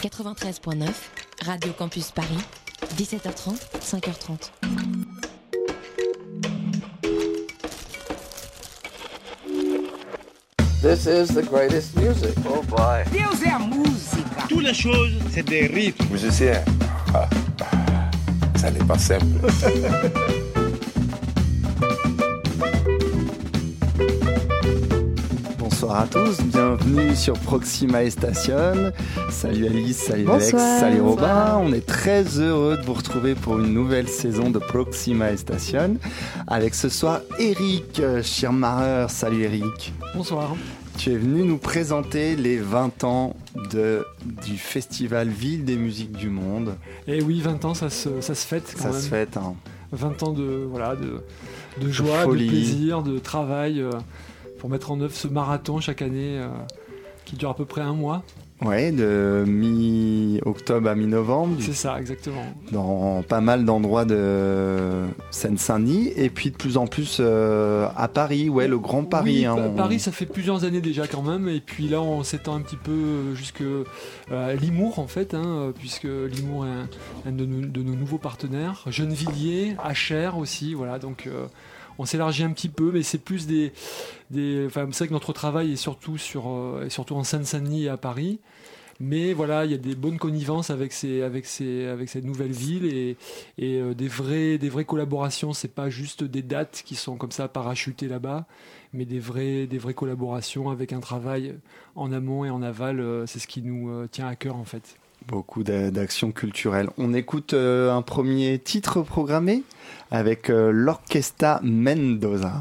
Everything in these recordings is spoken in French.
93.9, Radio Campus Paris, 17h30, 5h30. This is the greatest music. Oh boy. Deus é a música. Toutes les choses, c'est des rythmes. Musicien, ah, ça n'est pas simple. Bonsoir à tous, bienvenue sur Proxima Station. Salut Alice, salut Alex, salut Robin. Bonsoir. On est très heureux de vous retrouver pour une nouvelle saison de Proxima Station. Avec ce soir Eric euh, Schirmacher. Salut Eric. Bonsoir. Tu es venu nous présenter les 20 ans de, du festival Ville des musiques du monde. Et oui, 20 ans, ça se, ça se fête quand Ça même. se fête. hein. 20 ans de, voilà, de, de joie, de, plaisir, de travail euh, pour mettre en œuvre ce marathon chaque année euh, qui dure à peu près un mois. Ouais, de mi-octobre à mi-novembre. C'est ça, exactement. dans pas mal d'endroits de Seine-Saint-Denis et puis de plus en plus euh, à Paris, ouais, le Grand Paris. Oui, hein, on- Paris, ça fait plusieurs années déjà quand même. Et puis là, on s'étend un petit peu euh, jusque euh, Limours en fait, hein, puisque Limours est un, un de, nos, de nos nouveaux partenaires. Gennevilliers, Achères aussi, voilà. Donc euh, on s'élargit un petit peu, mais c'est plus des, des. Enfin, c'est vrai que notre travail est surtout sur, euh, est surtout en Seine-Saint-Denis et à Paris. Mais voilà, il y a des bonnes connivences avec ces, avec ces, avec cette nouvelle ville et, euh, des vraies, des vraies collaborations. C'est pas juste des dates qui sont comme ça parachutées là-bas, mais des vraies, des vraies collaborations avec un travail en amont et en aval. euh, C'est ce qui nous tient à cœur en fait. Beaucoup d'a- d'actions culturelles. On écoute euh, un premier titre programmé avec euh, l'Orquesta Mendoza.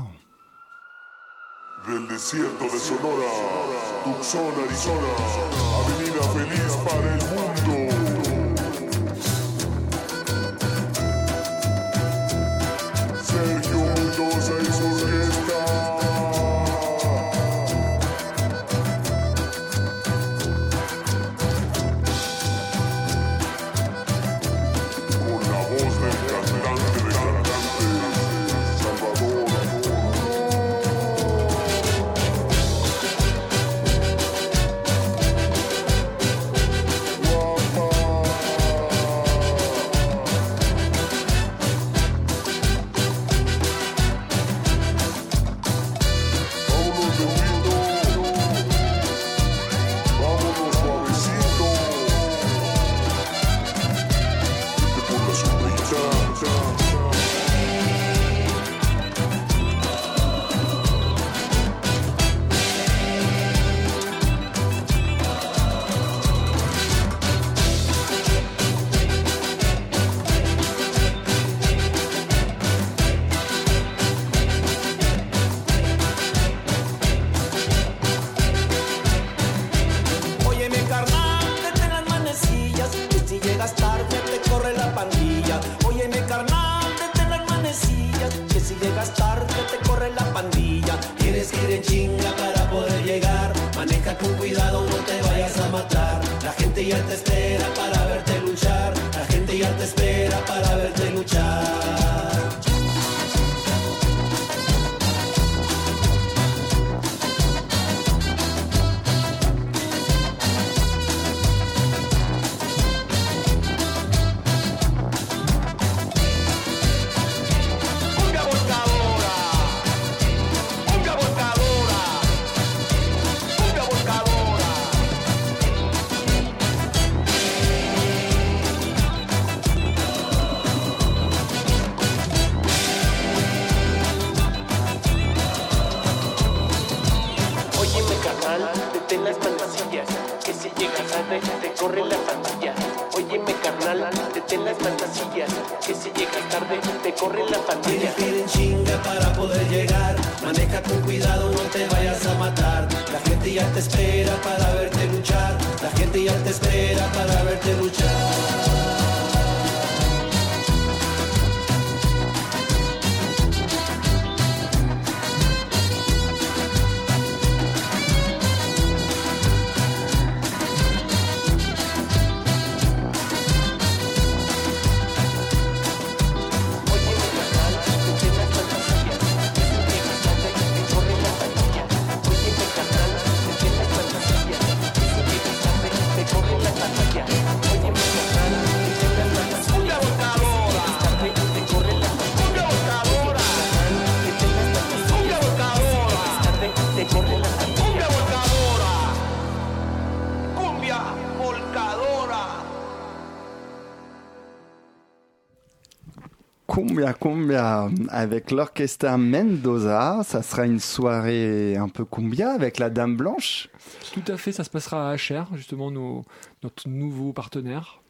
Cumbia Cumbia avec l'orchestre Mendoza. Ça sera une soirée un peu cumbia avec la Dame Blanche. Tout à fait, ça se passera à HR, justement, nos, notre nouveau partenaire.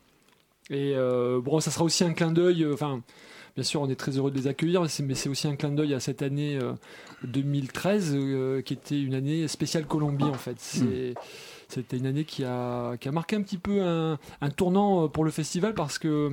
Et euh, bon, ça sera aussi un clin d'œil. euh, Enfin, bien sûr, on est très heureux de les accueillir, mais c'est- aussi un clin d'œil à cette année euh, 2013, euh, qui était une année spéciale Colombie, en fait. C'est- C'était une année qui a, qui a marqué un petit peu un, un tournant euh, pour le festival parce que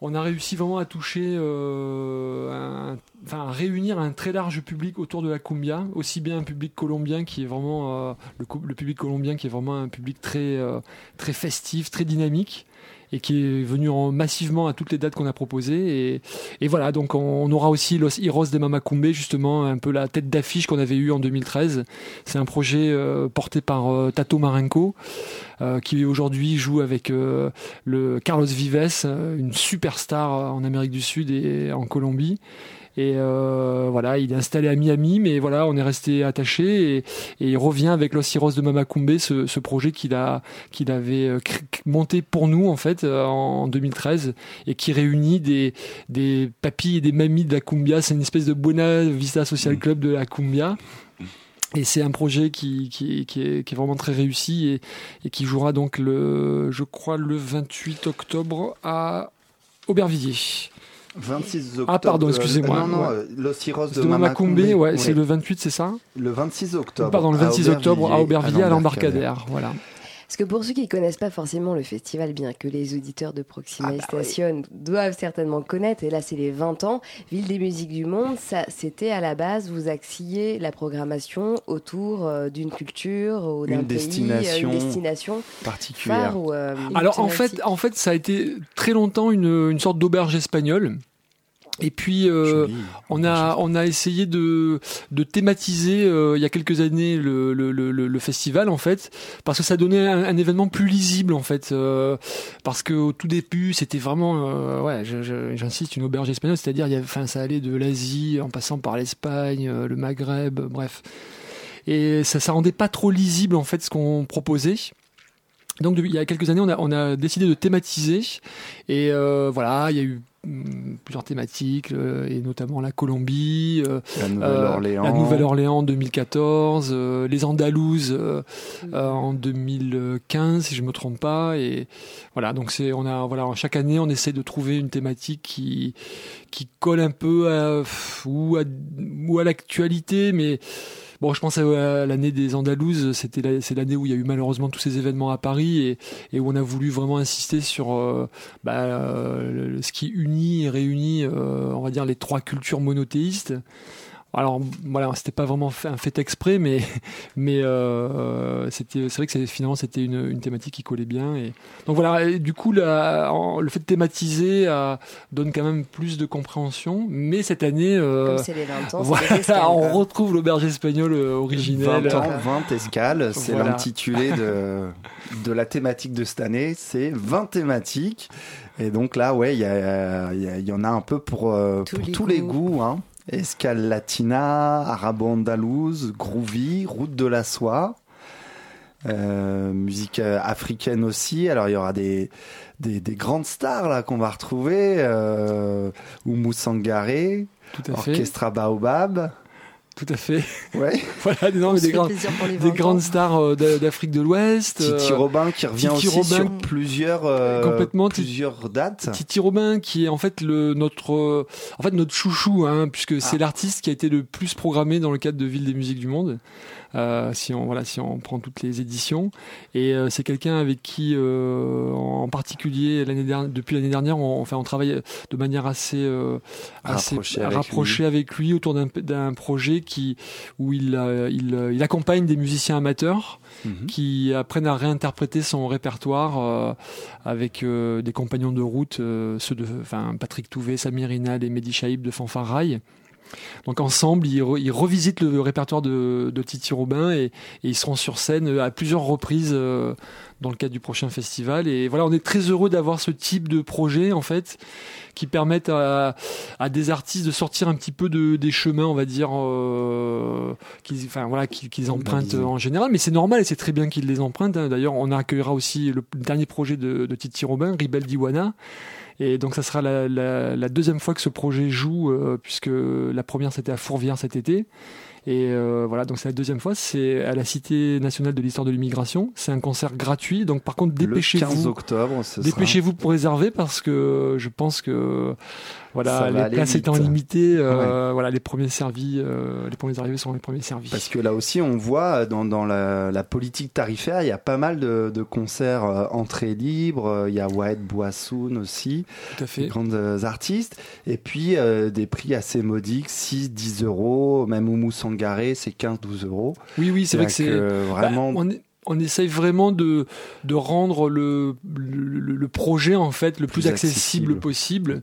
on a réussi vraiment à toucher, euh, à réunir un très large public autour de la cumbia, aussi bien un public colombien qui est vraiment euh, le, public colombien qui est vraiment un public très euh, très festif, très dynamique et qui est venu en- massivement à toutes les dates qu'on a proposées et, voilà donc on, aura aussi Los Heroes de Mamacumbe justement un peu la tête d'affiche qu'on avait eu en 2013 c'est un projet euh, porté par euh, Tato Marenco euh, qui aujourd'hui joue avec euh, le Carlos Vives, une superstar en Amérique du Sud et en Colombie. Et euh, voilà, il est installé à Miami, mais voilà, on est resté attaché et, et il revient avec Los Heroes de Mamacumbe, ce, ce projet qu'il a, qu'il avait euh, monté pour nous en fait euh, en 2013 et qui réunit des, des papis et des mamies de la cumbia. C'est une espèce de Buena Vista Social Club de la cumbia. Et c'est un projet qui, qui, qui, est, qui est vraiment très réussi et, et qui jouera donc le, je crois, le 28 octobre à Aubervilliers. 26 octobre. Ah, pardon, euh, excusez-moi, non, non, ouais. euh, Los Heroes de, De Mamacumbe, ouais, c'est le 28, c'est ça le 26 octobre. Pardon, le à 26 octobre à Aubervilliers, à l'embarcadère. l'embarcadère. Voilà. Parce que pour ceux qui ne connaissent pas forcément le festival, bien que les auditeurs de Proxima Ah bah Station doivent certainement connaître, et là c'est les 20 ans, Ville des musiques du monde, ça c'était à la base, vous axiez la programmation autour euh, d'une culture ou d'un Une pays, euh, destination une destination particulière. phare ou euh, Alors en fait, en fait, ça a été très longtemps une, une sorte d'auberge espagnole. Et puis euh, on a on a essayé de de thématiser euh, il y a quelques années le, le, le, le- festival en fait parce que ça donnait un, un événement plus lisible en fait euh, parce que au tout début c'était vraiment euh, ouais j'insiste une auberge espagnole c'est-à-dire il enfin ça allait de l'Asie en passant par l'Espagne euh, le Maghreb bref. Et ça ça rendait pas trop lisible en fait ce qu'on proposait. Donc il y a quelques années, on a, on a décidé de thématiser. Et euh, voilà, il y a eu plusieurs thématiques euh, et notamment la Colombie, euh, La euh, Nouvelle-Orléans. la Nouvelle-Orléans en 2014, euh, les Andalouses euh, euh, en 2015 si je me trompe pas et voilà donc c'est on a voilà chaque année on essaie de trouver une thématique qui qui colle un peu à, ou à ou à l'actualité mais Bon, je pense à l'année des Andalouses, c'était c'est l'année où il y a eu malheureusement tous ces événements à Paris et, où on a voulu vraiment insister sur euh, bah, euh, ce qui unit et réunit, euh, on va dire, les trois cultures monothéistes. Alors voilà, c'était pas vraiment un fait exprès, mais mais euh, c'était c'est vrai que finalement c'était une, une thématique qui collait bien et donc voilà. et du coup, la- en- le fait de thématiser euh, donne quand même plus de compréhension. Mais cette année, euh, Comme c'est les 20 ans, voilà, escales, on retrouve l'auberge espagnole euh, 20 originelle. ans, 20 escales, c'est Voilà. l'intitulé de, de la thématique de cette année, c'est 20 thématiques. Et donc là, ouais, il y, en a un peu pour, Tous pour les tous les goûts. goûts. Hein. Escale latina, arabo-andalouse, groovy, route de la soie. Euh, musique euh, africaine aussi. Alors il y aura des, des, des grandes stars là qu'on va retrouver. Euh, Oumou Sangaré. Orchestra Baobab. Tout à fait. Ouais. voilà, des, non, des, fait grands- plaisir pour les des 20 ans. grandes stars euh, d'a- d'Afrique de l'Ouest. Titi euh, Robin qui revient Titi aussi Robin. sur plusieurs, euh, Complètement, plusieurs dates. Titi Robin qui est en fait le notre euh, en fait notre chouchou hein, puisque c'est l'artiste qui a été le plus programmé dans le cadre de Ville des musiques du monde si on voilà si on prend toutes les éditions et euh, c'est quelqu'un avec qui euh, en particulier l'année dernière depuis l'année dernière on enfin on travaille de manière assez euh, assez Rapprochée avec lui autour d'un projet qui où il euh, il euh, il accompagne des musiciens amateurs Mhm. qui apprennent à réinterpréter son répertoire euh, avec euh, des compagnons de route, euh, ceux de enfin, Patrick Touvet, Samir Inal et Mehdi Chaïb de Fanfare Rail. Donc ensemble, ils, re- ils revisitent le répertoire de, de Titi Robin et, et ils seront sur scène euh, à plusieurs reprises euh, dans le cadre du prochain festival. Et voilà, on est très heureux d'avoir ce type de projet en fait qui permettent à, à des artistes de sortir un petit peu de, des chemins, on va dire, euh, qu'ils enfin, voilà, empruntent en général. Mais c'est normal et c'est très bien qu'ils les empruntent. hein. D'ailleurs, on accueillera aussi le, dernier projet de, de Titi Robin, Ribel Diwana. Et donc ça sera la, la- la deuxième fois que ce projet joue, euh, puisque la première c'était à Fourvière cet été. Et euh, voilà, donc c'est la deuxième fois, c'est à la Cité nationale de l'histoire de l'immigration. C'est un concert gratuit, donc par contre Le 15 dépêchez-vous. octobre, Dépêchez-vous pour réserver parce que je pense que voilà les places vite. étant limitées, euh, voilà les premiers servis, euh, les premiers arrivés sont les premiers servis. Parce que là aussi, on voit dans, dans la, la politique tarifaire, il y a pas mal de, de concerts euh, entrée libre. euh, Il y a White Boissoun aussi, Tout à des fait. grandes euh, artistes. Et puis euh, des prix assez modiques, 6, 10 euros. Même Oumou Sangaré, c'est 15, 12 euros. Oui, oui, c'est vrai que c'est euh, vraiment. Bah, on, est- on essaye vraiment de, de rendre le, le, le projet en fait le plus, Plus accessible, accessible. possible.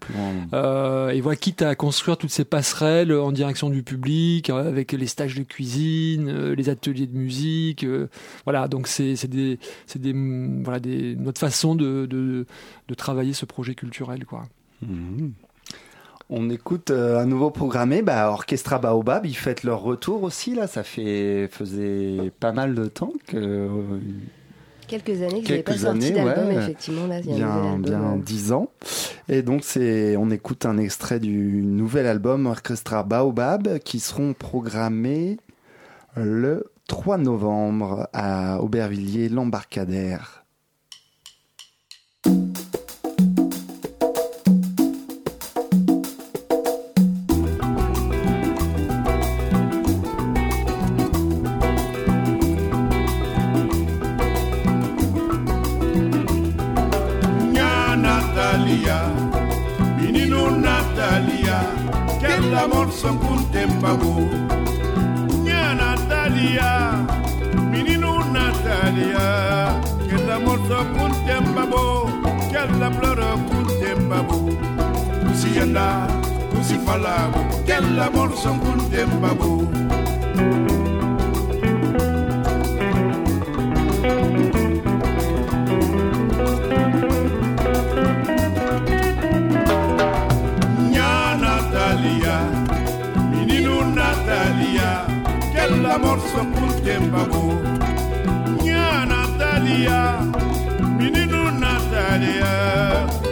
Euh, et voilà, quitte à construire toutes ces passerelles en direction du public, euh, avec les stages de cuisine, euh, les ateliers de musique, euh, voilà. Donc c'est des des voilà des notre façon de, de de travailler ce projet culturel quoi. Mhm. On écoute euh, un nouveau programmé, bah, Orchestra Baobab, ils fêtent leur retour aussi là. Ça fait faisait pas mal de temps que euh, Quelques années que n'avez pas Quelques sorti années, d'album, ouais. effectivement. Là, il y a un bien. 10 ans. Et donc, c'est, on écoute un extrait du nouvel album Orchestra Baobab qui seront programmés le 3 novembre à Aubervilliers, la morso kuntembago nya natalia mininu natalia que la morso kuntembago que la pleure flor kuntembago kusiyanda kusifalabo que la morso kuntembago thank you morso kuntembabo nya natalia mininu natalia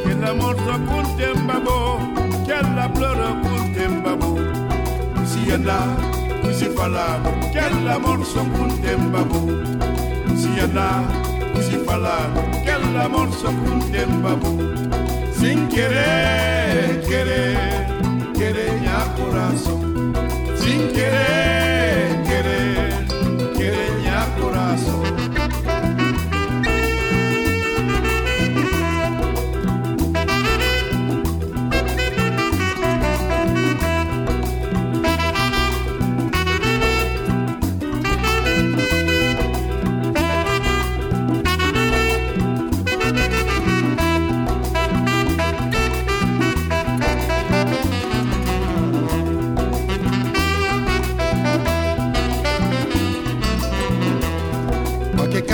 che la morso kuntembabo che la ploro kuntembabo sianda kusifala che la morso kuntembabo sianda kusifala che la morso Sin querer, querer, querer nya corazón sin querer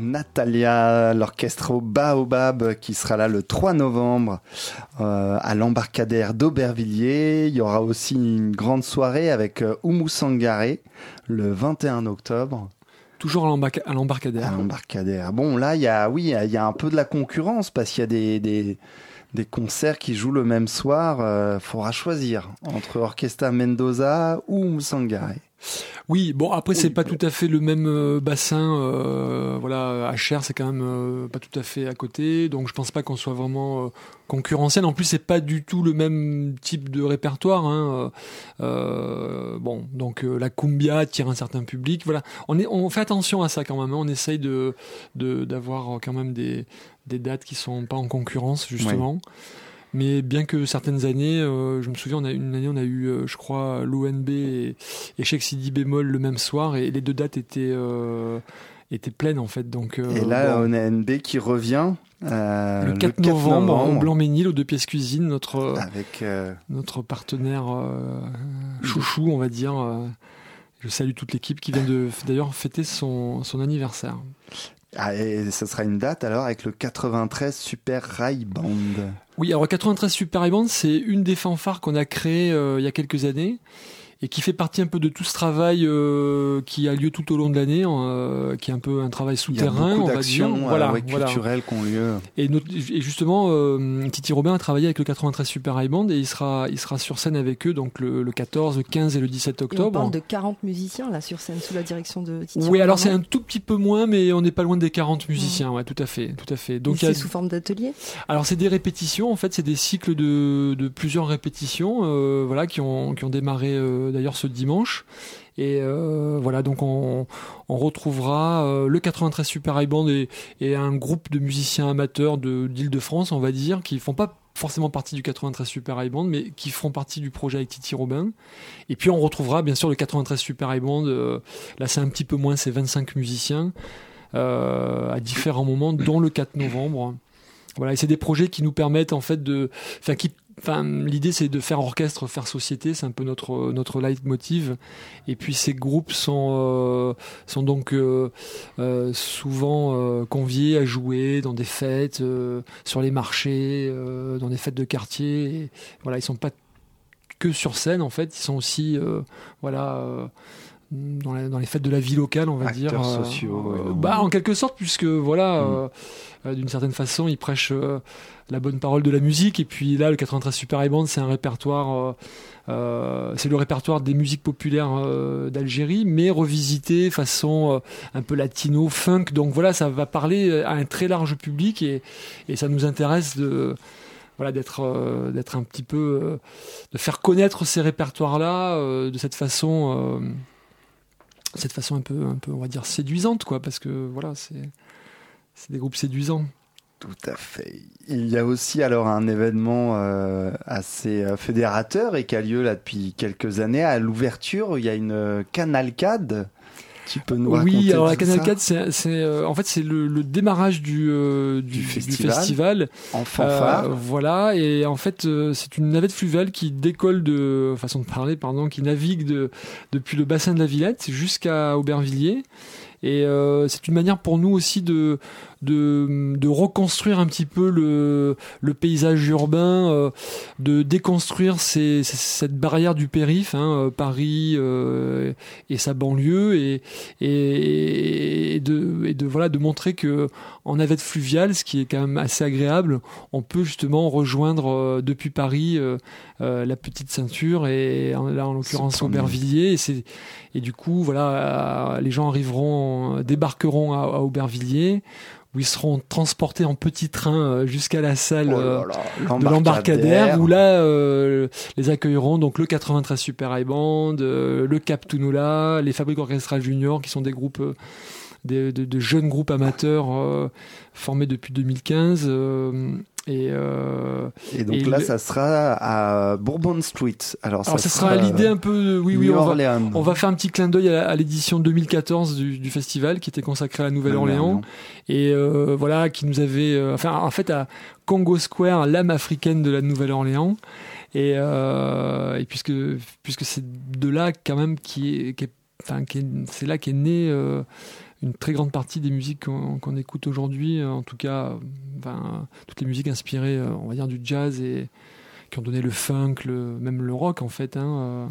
Natalia, l'orchestre au Baobab qui sera là le 3 novembre euh, à l'embarcadère d'Aubervilliers. Il y aura aussi une grande soirée avec euh, Oumou Sangaré le 21 octobre Toujours à l'embarca- à l'embarcadère. l'embarcadère. Bon, là, il y a, oui, il y a un peu de la concurrence parce qu'il y a des, des, des concerts qui jouent le même soir. Euh, faudra choisir entre Orchestra Mendoza ou Musangai. Oui, bon après c'est pas tout à fait le même euh, bassin. Euh, voilà, HR c'est quand même euh, pas tout à fait à côté, donc je pense pas qu'on soit vraiment euh, concurrentiel. En plus c'est pas du tout le même type de répertoire. Hein. Euh, bon, donc euh, la cumbia attire un certain public. Voilà, on est, on fait attention à ça quand même. hein. On essaye de de- d'avoir quand même des des dates qui sont pas en concurrence justement. Mais bien que certaines années, euh, je me souviens, on a, une année, on a eu, euh, je crois, l'ONB et, et Cheikh Sidi bémol le même soir, et les deux dates étaient, euh, étaient pleines en fait. Donc, euh, Et là, bon, on a NB qui revient euh, le 4, novembre, en Blanc-Ménil, aux deux pièces cuisine, notre, euh, avec euh, notre partenaire euh, chouchou, on va dire. euh, je salue toute l'équipe qui vient de d'ailleurs fêter son, son anniversaire. Ah, et ce sera une date alors avec le 93 Super Rai Band. Oui, alors 93 Super High Band, c'est une des fanfares qu'on a créées euh, il y a quelques années et qui fait partie un peu de tout ce travail euh, qui a lieu tout au long de l'année, euh, qui est un peu un travail Il y a souterrain, beaucoup on va dire. d'actions Voilà, euh, ouais, voilà. culturelles qui ont lieu. Et, notre- et justement, euh, Titi Robin a travaillé avec le 93 Super High Band et il sera, il sera sur scène avec eux donc le, le 14, le 15 et le 17 Et on octobre. parle de 40 musiciens là sur scène sous la direction de Titi. Oui, alors c'est un tout petit peu moins, mais on n'est pas loin des 40 musiciens, ouais, tout à fait, tout à fait. Donc il y a- c'est sous forme d'atelier? Alors c'est des répétitions, en fait, c'est des cycles de, de plusieurs répétitions, euh, voilà, qui ont qui ont démarré euh, d'ailleurs ce dimanche. Et euh, voilà, donc on, retrouvera euh, le 93 Super High Band et, un groupe de musiciens amateurs de d'Île-de-France, on va dire, qui font pas forcément partie du 93 Super High Band, mais qui feront partie du projet avec Titi Robin. Et puis on retrouvera bien sûr le 93 Super High Band. euh, là, c'est un petit peu moins, c'est 25 musiciens à différents moments, dont le 4 novembre. Voilà, et c'est des projets qui nous permettent en fait de, enfin qui, l'idée c'est de faire orchestre, faire société, c'est un peu notre leitmotiv. Et puis ces groupes sont euh, donc euh, euh, souvent conviés à jouer dans des fêtes, sur les marchés, dans des fêtes de quartier. Et, voilà, ils sont pas que sur scène en fait, ils sont aussi voilà. Euh, dans, la- dans les fêtes de la vie locale, on va Acteurs dire. euh, sociaux, euh, bah, en quelque sorte, puisque voilà, Mm. euh, euh, d'une certaine façon, ils prêchent euh, la bonne parole de la musique. Et puis là, le 93 Super Band, c'est un répertoire, euh, euh, c'est le répertoire des musiques populaires euh, d'Algérie, mais revisité façon euh, un peu latino, funk. Donc voilà, ça va parler à un très large public et, et ça nous intéresse de voilà d'être euh, d'être un petit peu euh, de faire connaître ces répertoires là de cette façon euh, cette façon un peu un on va dire séduisante quoi parce que voilà c'est c'est des groupes séduisants Tout à fait. Il y a aussi alors un événement euh, assez euh, fédérateur et qui a lieu là depuis quelques années. À l'ouverture, il y a une euh, canalcade. Tu peux nous raconter oui alors la Canal ça 4 c'est euh, en fait c'est le, le démarrage du euh, du, Du du festival. festival. en fanfare. Euh, voilà, et en fait, c'est une navette fluviale qui décolle de façon de parler, pardon, qui navigue de, depuis le bassin de la Villette jusqu'à Aubervilliers. Et euh, c'est une manière pour nous aussi de, de, de reconstruire un petit peu le, le paysage urbain, euh, de déconstruire ces, cette barrière du périph, hein, euh, Paris euh, et sa banlieue, et, et, et de, et de voilà de montrer que en navette fluviale, ce qui est quand même assez agréable, on peut justement rejoindre euh, depuis Paris euh, la petite ceinture et en- là en l'occurrence. Aubervilliers et c'est et du coup voilà les gens arriveront débarqueront à, à Aubervilliers où ils seront transportés en petit train euh, jusqu'à la salle Oh là euh, là, de l'embarcadère où là euh, les accueilleront donc le 93 Super High Band, euh, le Cap Tunula, les Fabriques Orchestra Junior qui sont des groupes euh, des- de, de jeunes groupes amateurs euh, formés depuis 2015 euh, et euh, Et donc et là, le- ça sera à Bourbon Street. Alors, alors ça sera l'idée un peu de- oui oui on va, on va faire un petit clin d'œil à, l'édition 2014 du, du festival qui était consacrée à la Nouvelle-Orléans. Et euh, voilà qui nous avait euh, enfin en fait à Congo Square l'âme africaine de la Nouvelle-Orléans. Et, euh, et puisque puisque c'est de là quand même qui est, qui est- enfin c'est là qu'est euh, une très grande partie des musiques qu'on écoute aujourd'hui en tout cas enfin, toutes les musiques inspirées euh, on va dire du jazz et qui ont donné le funk le, même le rock en fait hein, euh.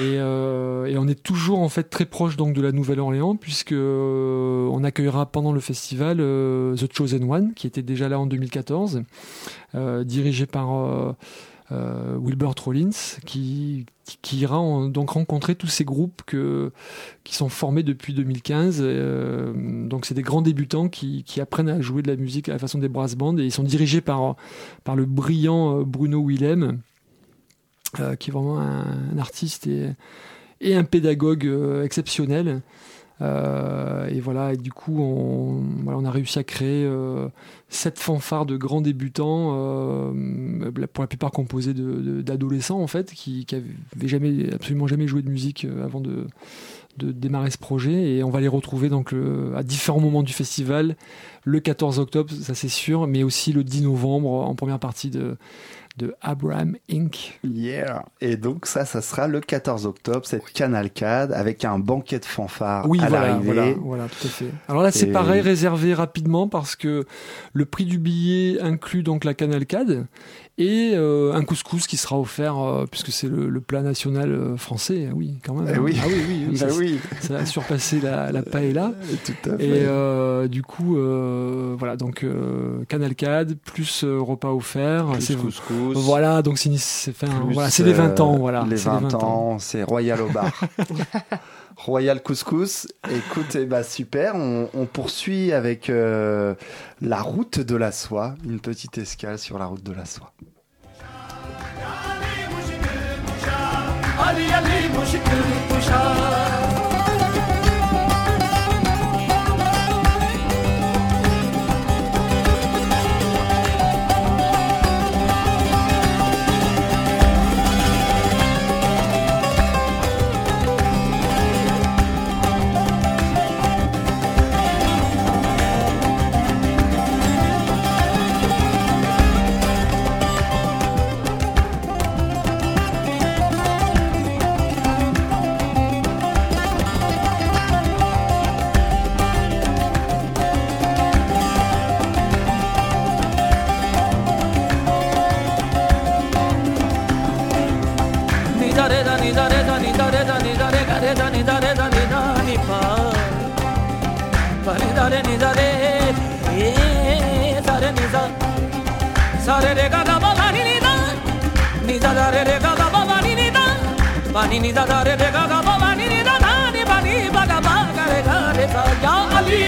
Et, euh, on est toujours en fait très proche donc de la Nouvelle-Orléans puisque euh, on accueillera pendant le festival euh, The Chosen One qui était déjà là en 2014, euh, dirigé par euh, euh, Wilbert Rollins qui qui ira en- donc rencontrer tous ces groupes que, qui sont formés depuis 2015. euh, donc c'est des grands débutants qui, qui apprennent à jouer de la musique à la façon des brass bands et ils sont dirigés par, par le brillant euh, Bruno Willem, euh, qui est vraiment un, un artiste et, et un pédagogue euh, exceptionnel. Euh, et voilà, et du coup, on, voilà, on a réussi à créer euh, sept fanfares de grands débutants, euh, pour la plupart composés d'adolescents en fait, qui, qui avaient jamais, absolument jamais joué de musique euh, avant de, de démarrer ce projet. Et on va les retrouver donc le- à différents moments du festival, le 14 octobre, ça c'est sûr, mais aussi le 10 novembre en première partie de, de Abraham Inc. Yeah. Et donc ça, ça sera le 14 octobre, cette Canalcade avec un banquet de fanfare Oui, à voilà, l'arrivée. voilà, voilà, tout à fait. Alors là, c'est pareil, réservé rapidement parce que le prix du billet inclut donc la canalcade et euh, un couscous qui sera offert euh, puisque c'est le, le plat national euh, français. Oui, quand même. Eh oui. Ah oui, oui, oui, Bah ça, oui. ça a surpassé la, la paella. Tout à fait. Et euh, du coup, euh, voilà, donc euh, canalcade plus euh, repas offert. Plus couscous. Voilà, donc c'est enfin, voilà, c'est les 20 ans, voilà. Les c'est 20, ans, c'est Royal au bar. Royal Couscous. Écoute, ben, super. On, poursuit avec euh, la route de la soie. Une petite escale sur la route de la soie. Re ni da e da re ni da sa re re ga da ba la ni ni da ni da da re re ga da ba ba ni ni da ba ni ni da da re re ga da ba ba ni ni da ni ba ni ba ga ba ga re ga re sa ya ali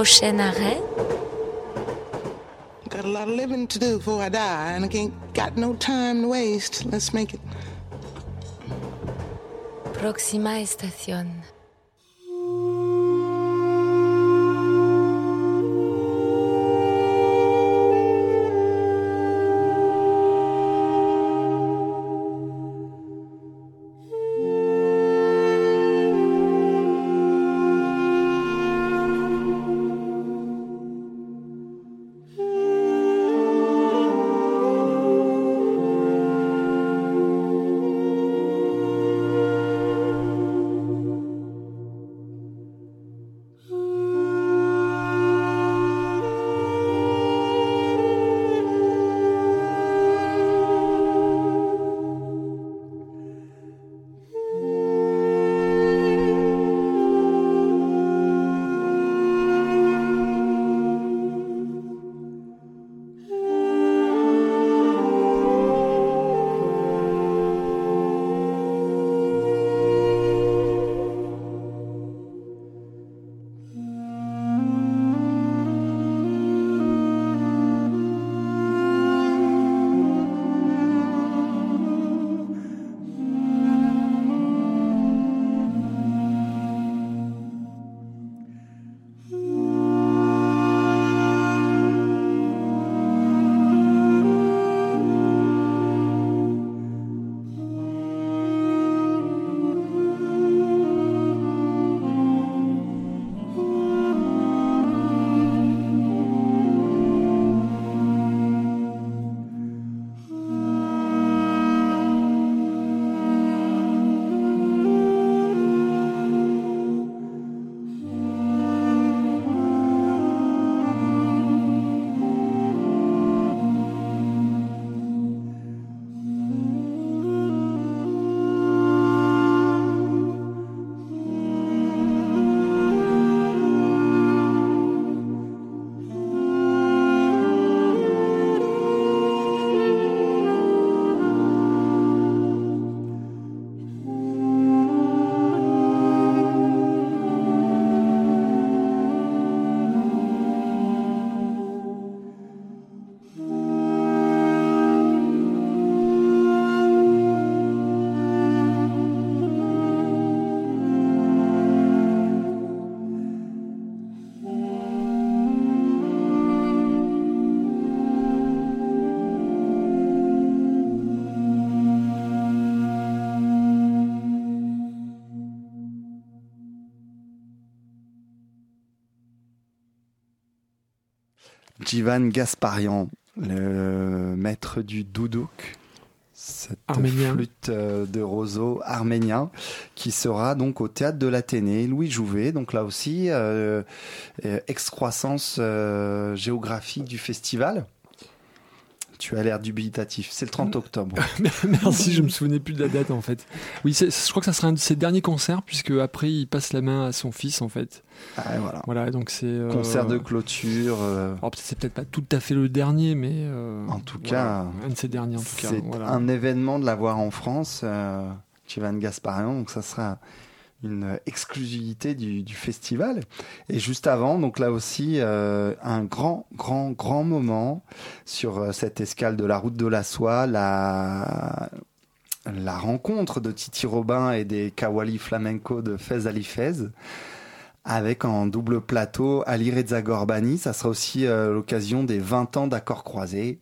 Prochain arrêt, Got a lot of living to do before I die, and I ain't got no time to waste. Let's make it. próxima estación. Jivan Gasparian, le maître du doudouk, cette Arménien. flûte euh, de roseau arménien, qui sera donc au théâtre de l'Athénée, Louis Jouvet. Donc là aussi, euh, euh, excroissance euh, géographique du festival. Tu as l'air dubitatif. C'est le 30 octobre. Merci, je me souvenais plus de la date en fait. Oui, je crois que ça sera un de ses derniers concerts puisque après il passe la main à son fils en fait. Ah, voilà. Voilà, donc c'est euh, Concert de clôture. euh, alors, peut-être- c'est peut-être pas tout à fait le dernier, mais euh, En tout voilà, cas, un de ses derniers en tout cas. C'est voilà. un événement de l'avoir en France, Jivan Gasparian, donc ça sera une exclusivité du, festival. Et juste avant, donc là aussi, euh, un grand, grand, grand moment sur euh, cette escale de la route de la soie, la, la rencontre de Titi Robin et des Kawali Flamenco de Fez Ali Fez. Avec en double plateau Ali Reza Gorbani, ça sera aussi euh, l'occasion des 20 ans d'accords croisés.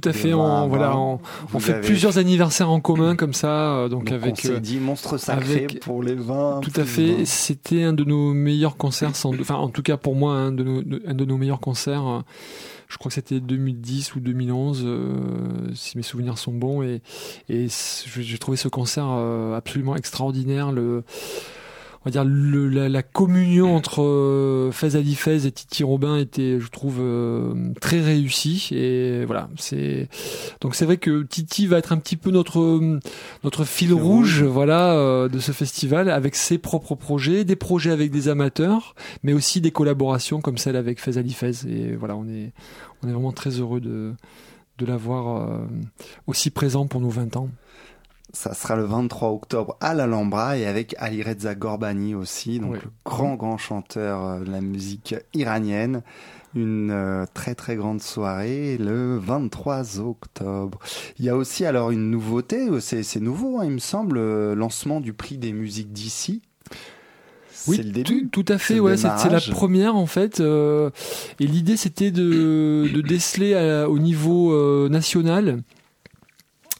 Tout à fait, voilà, on, fait avez- plusieurs anniversaires en commun comme ça, euh, donc, Donc avec. on s'est euh, dit monstre sacré avec- pour les 20. Tout à fait. C'était un de nos meilleurs concerts, sans, enfin en tout cas pour moi, un de nos, un de nos meilleurs concerts. euh, Je crois que c'était 2010 ou 2011, euh, si mes souvenirs sont bons. Et, et j'ai trouvé ce concert euh, absolument extraordinaire. Le, on va dire le, la, la communion entre euh, Fez Ali Fez et Titi Robin était, je trouve, euh, très réussie. Et voilà, c'est donc c'est vrai que Titi va être un petit peu notre notre fil rouge. voilà, euh, de ce festival, avec ses propres projets, des projets avec des amateurs, mais aussi des collaborations comme celle avec Fez Ali Fez. Et voilà, on est on est vraiment très heureux de de l'avoir euh, aussi présent pour nos 20 ans. Ça sera le 23 octobre à l'Alhambra et avec Ali Reza Gorbani aussi, donc Oui. le grand grand chanteur euh, de la musique iranienne. Une euh, très très grande soirée le 23 octobre. Il y a aussi alors une nouveauté, euh, c'est nouveau hein, il me semble, le lancement du prix des musiques d'ici. Oui, c'est le début. Tout, tout à fait, ouais, c'est la première en fait. euh, et l'idée c'était de, de déceler à- au niveau euh, national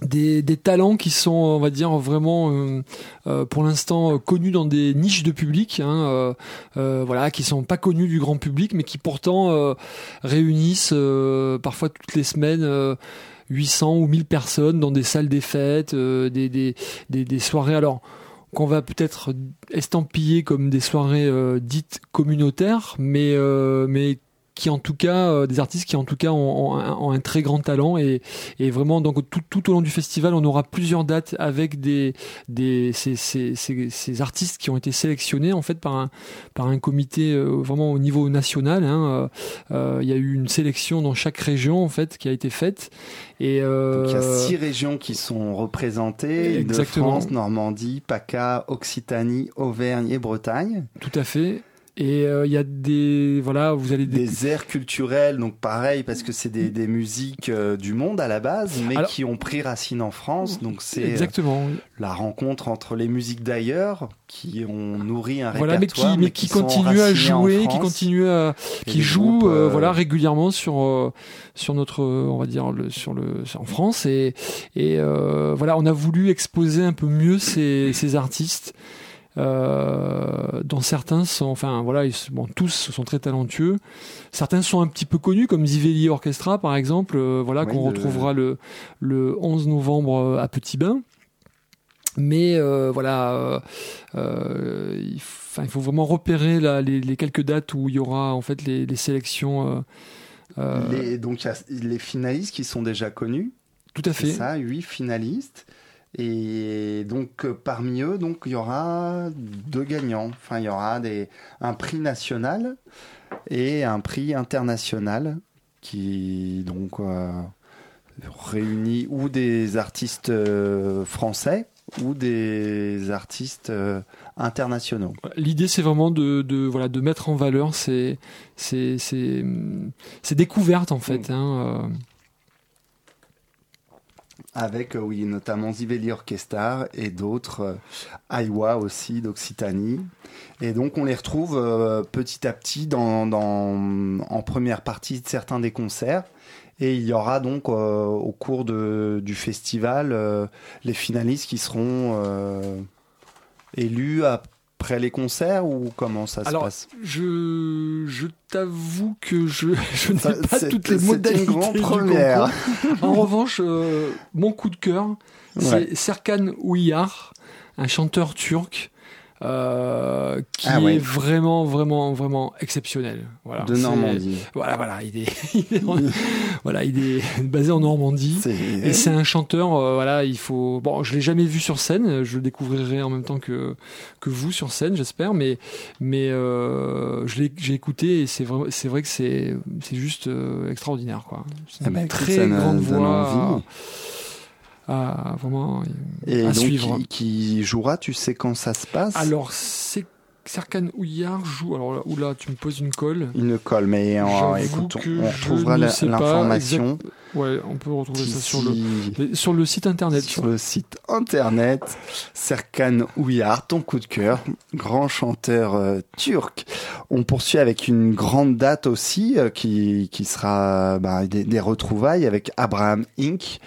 des, talents qui sont, on va dire, vraiment euh, euh, pour l'instant euh, connus dans des niches de public, hein, euh, voilà, qui sont pas connus du grand public, mais qui pourtant réunissent parfois toutes les semaines. euh, 800 ou 1000 personnes dans des salles des fêtes, des, des, des, soirées. Alors, qu'on va peut-être estampiller comme des soirées dites communautaires, mais qui en tout cas euh, des artistes qui en tout cas ont, ont un, ont un très grand talent et, et vraiment donc tout, tout au long du festival on aura plusieurs dates avec des des ces, ces, ces, ces artistes qui ont été sélectionnés en fait par un par un comité euh, vraiment au niveau national hein. Euh, euh, il y a eu une sélection dans chaque région en fait qui a été faite et euh, Donc, il y a six régions qui sont représentées Exactement. Île-de-France, Normandie, PACA, Occitanie, Auvergne et Bretagne. tout à fait et euh, il y a des voilà vous allez Des airs culturels, donc pareil, parce que c'est des, des musiques euh, du monde à la base, mais Alors- qui ont pris racine en France. Donc c'est euh, exactement la rencontre entre les musiques d'ailleurs, qui ont nourri un voilà, mais qui, répertoire, mais qui sont continue à jouer, qui continue à, qui joue, groupes, euh, euh, voilà, régulièrement sur euh, sur notre, euh, on va dire, le, sur le, en France et et euh, voilà, on a voulu exposer un peu mieux ces ces artistes. Euh, dont certains sont, enfin voilà, ils, sont- bon, tous sont très talentueux. Certains sont un petit peu connus, comme Zivelli Orchestra par exemple, euh, voilà Oui, qu'on retrouvera le le 11 novembre euh, à Petit Bain. Mais euh, voilà, il, faut vraiment repérer là, les, les quelques dates où il y aura en fait les, les sélections. Les- donc il y a les finalistes qui sont déjà connus. Tout à fait. ça, huit finalistes. Et donc euh, parmi eux, donc il y aura deux gagnants. Enfin, il y aura des, un prix national et un prix international qui donc euh, réunit ou des artistes euh, français ou des artistes euh, internationaux. L'idée, c'est vraiment de, de, voilà, de mettre en valeur ces, ces, ces, ces découvertes, en fait. Hein, euh. Avec, euh, oui, notamment Zivelli Orchestra et d'autres, euh, Aïwa aussi d'Occitanie. Et donc, on les retrouve euh, petit à petit dans, en première partie de certains des concerts. Et il y aura donc, au cours de, du festival, les finalistes qui seront élus après les concerts ou comment ça Alors, se passe? je, je t'avoue que je, je n'ai pas toutes les une modalités grande du première. En revanche, euh, mon coup de cœur, c'est Ouais. Serkan Uyar, un chanteur turc. Euh, qui Ah ouais. est vraiment vraiment vraiment exceptionnel voilà De Normandie. voilà voilà il est, il est voilà il est basé en Normandie et c'est un chanteur, euh, voilà, il faut. Bon, je l'ai jamais vu sur scène, je le découvrirai en même temps que que vous sur scène, j'espère, mais mais euh, je l'ai j'ai écouté et c'est vrai c'est vrai que c'est c'est juste euh, extraordinaire quoi. C'est Eh une ben, écoute, très grande voix. À- vraiment Et à donc, suivre. qui, qui jouera, tu sais quand ça se passe? Alors c'est Serkan Ouyar joue. Alors là, oula, tu me poses une colle. Une colle, mais euh, J'avoue écoute, on retrouvera l'information Ouais, on peut retrouver ça sur le sur le site internet. sur le site internet. Serkan Ouyar, ton coup de cœur, grand chanteur euh, turc. On poursuit avec une grande date aussi euh, qui, qui sera bah, des, des retrouvailles avec Abraham Inc.,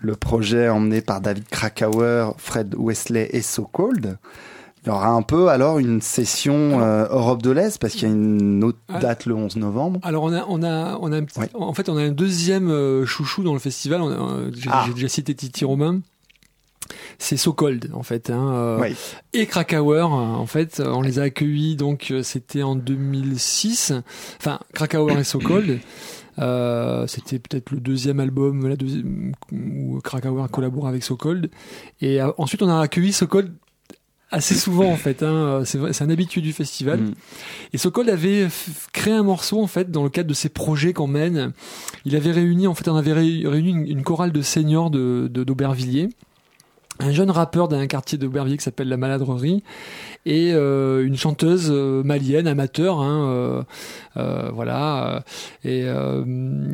le projet emmené par David Krakauer, Fred Wesley et So Cold. Il y aura un peu alors une session euh, Europe de l'Est parce qu'il y a une autre Ah. date le 11 novembre. Alors on a on a on a un petit- en fait on a un deuxième euh, chouchou dans le festival. Euh, J'ai Ah. j'ai déjà cité Titi Romain. C'est So Cold en fait hein, euh, Oui. et Krakauer en fait on les a accueillis donc c'était en 2006 enfin Krakauer et So Cold euh, c'était peut-être le deuxième album la deuxième où Krakauer collabore avec So Cold et euh, ensuite on a accueilli So Cold assez souvent en fait. Hein. C'est un habitué du festival. Mm. Et Sokol avait créé un morceau en fait dans le cadre de ses projets qu'on mène. Il avait réuni en fait, on avait ré- réuni une, une chorale de seniors de de- d'Aubervilliers. Un jeune rappeur d'un quartier d'Aubervilliers qui s'appelle La Maladrerie et euh, une chanteuse euh, malienne amateur, hein, euh, euh, voilà. euh, Et, euh,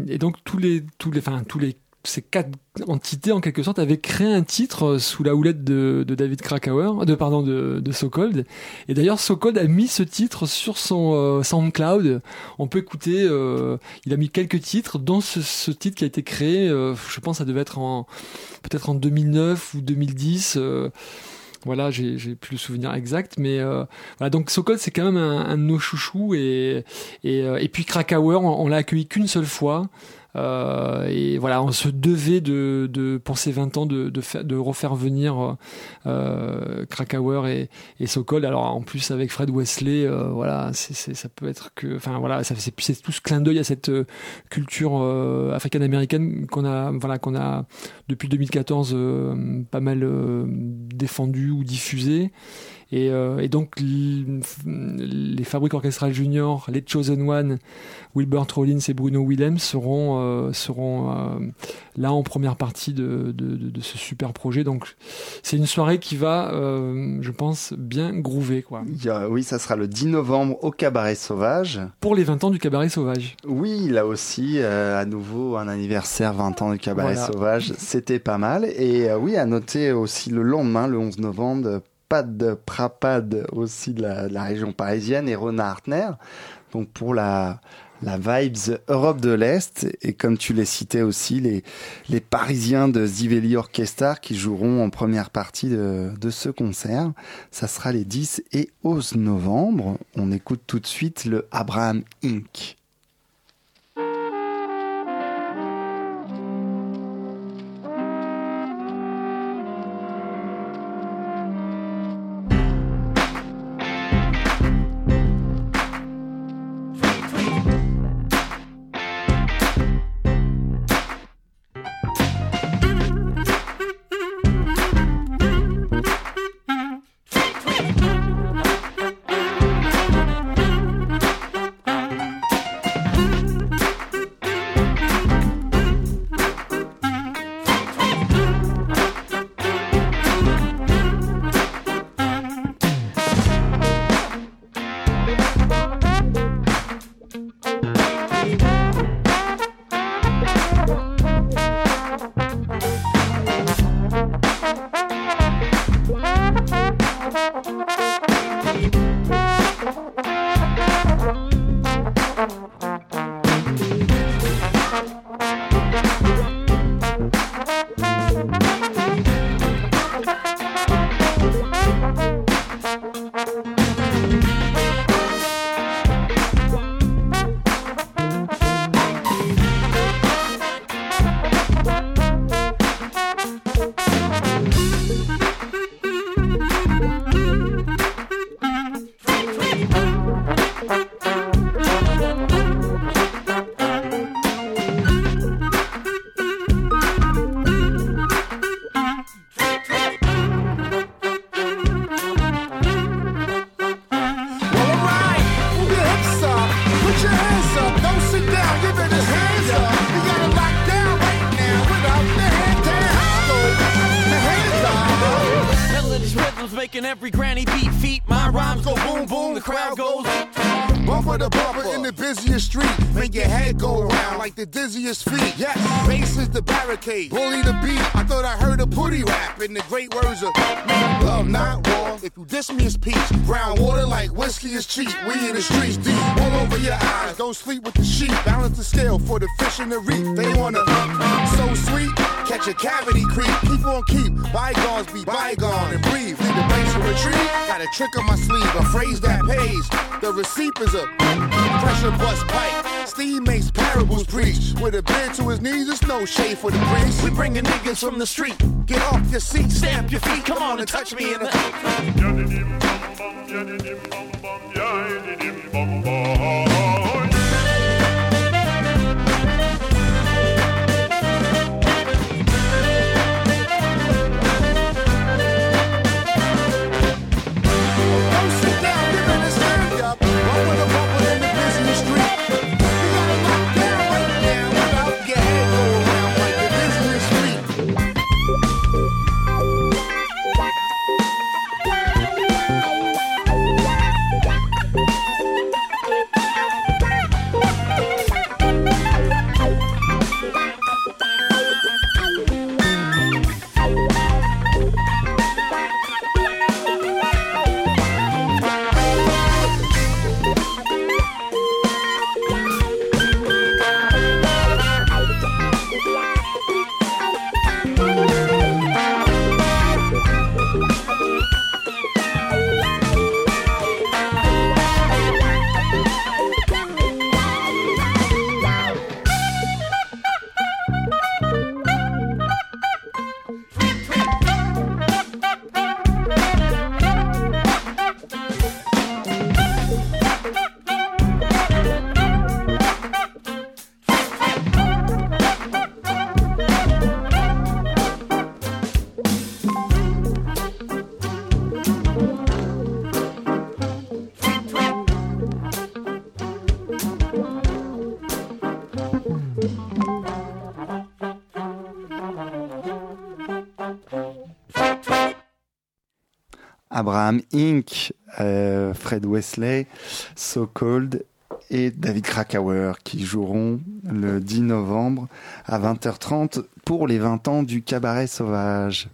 et donc tous les tous les enfin tous les ces quatre entités en quelque sorte avaient créé un titre euh, sous la houlette de, David Krakauer, de pardon de, de Sokold. Et d'ailleurs Sokold a mis ce titre sur son euh, SoundCloud. On peut écouter. euh, il a mis quelques titres, dont ce, ce titre qui a été créé. euh, je pense ça devait être en peut-être en 2009 ou 2010. euh, voilà, j'ai plus le souvenir exact, mais euh, voilà. Donc Sokol, c'est quand même un, un de nos chouchous et et, euh, et puis Krakauer, on, on l'a accueilli qu'une seule fois. Euh, et voilà, on se devait de, de pour ces 20 ans de, de, de refaire venir euh, Krakauer et, et Sokol. Alors en plus avec Fred Wesley, euh, voilà, c'est c'est- ça peut être que, enfin voilà, c'est tout ce clin d'œil à cette euh, culture euh, africaine-américaine qu'on a, voilà, qu'on a depuis 2014 euh, pas mal euh, défendu ou diffusé. Et, euh, et donc les Fabriques Orchestrales Junior, les Chosen One, Wilbert Rollins et Bruno Willem seront, euh, seront euh, là en première partie de, de, de- de ce super projet. Donc c'est une soirée qui va, euh, je pense, bien groover quoi. Oui, ça sera le 10 novembre au Cabaret Sauvage. Pour les 20 ans du Cabaret Sauvage. Oui, là aussi, euh, à nouveau, un anniversaire 20 ans du Cabaret Voilà. Sauvage. C'était pas mal. Et euh, oui, à noter aussi le lendemain, le 11 novembre, Pad Prapad aussi de la, région parisienne et Rona Hartner. Donc pour la, la Vibes Europe de l'Est. Et comme tu les citais aussi, les, les Parisiens de Ziveli Orchestra qui joueront en première partie de, de ce concert. Ça sera les 10 et 11 novembre. On écoute tout de suite le Abraham Inc. shade for the. We bringing niggas from the street. Get off your seat. Stamp your feet, come on and touch me in the. Abraham Inc., euh, Fred Wesley, So Cold et David Krakauer qui joueront le 10 novembre à 20h30 pour les 20 ans du cabaret sauvage.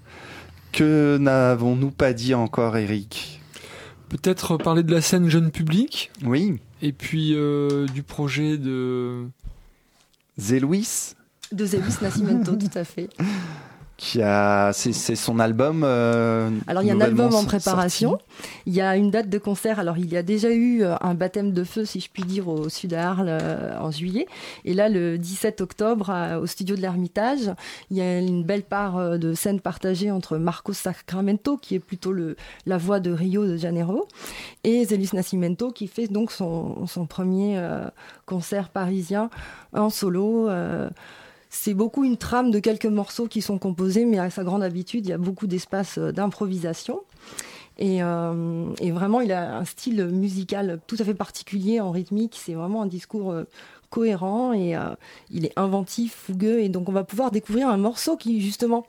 Que n'avons-nous pas dit encore, Eric? Peut-être parler de la scène jeune public Oui. et puis euh, du projet de Zélouis De Zélis Nascimento, tout à fait. qui a c'est son album euh, Alors il y a un album en sorti. préparation. Il y a une date de concert. Alors il y a déjà eu euh, un baptême de feu, si je puis dire, au sud à Arles euh, en juillet. Et là, le 17 octobre, au studio de l'Ermitage, il y a une belle part euh, de scènes partagées entre Marcos Sacramento, qui est plutôt le, la voix de Rio de Janeiro, et Zélis Nascimento, qui fait donc son, son premier euh, concert parisien en solo. C'est beaucoup une trame de quelques morceaux qui sont composés, mais à sa grande habitude, il y a beaucoup d'espace euh, d'improvisation. Et, euh, et vraiment, il a un style musical tout à fait particulier en rythmique. C'est vraiment un discours euh, cohérent et il est inventif, fougueux. Et donc, on va pouvoir découvrir un morceau qui, justement,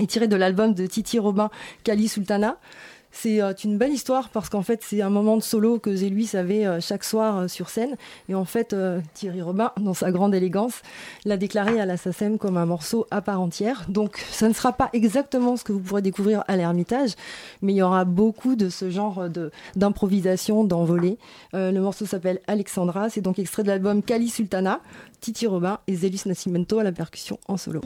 est tiré de l'album de Titi Robin, Kali Sultana. C'est euh, une belle histoire parce qu'en fait, c'est un moment de solo que Zéluis avait euh, chaque soir euh, sur scène. Et en fait, Thierry Robin, dans sa grande élégance, l'a déclaré à la SACEM comme un morceau à part entière. Donc, ça ne sera pas exactement ce que vous pourrez découvrir à l'Ermitage, mais il y aura beaucoup de ce genre d'improvisation, d'envolée. Le morceau s'appelle Alexandra. C'est donc extrait de l'album Kali Sultana, Titi Robin et Zélis Nascimento à la percussion en solo.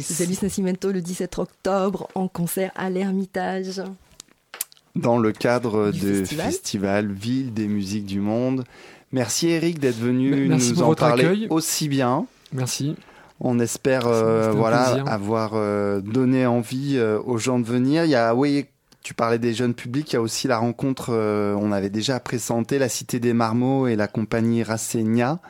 Zé Luis Nascimento le 17 octobre en concert à l'Ermitage. Dans le cadre Du de festival. festival. Ville des musiques du monde. Merci Eric d'être venu Merci nous pour en votre parler accueil. aussi bien. Merci. On espère euh, voilà avoir euh, donné envie euh, aux gens de venir. Il y a oui, tu parlais des jeunes publics, il y a aussi la rencontre euh, on avait déjà présenté la Cité des Marmots et la compagnie Rasegna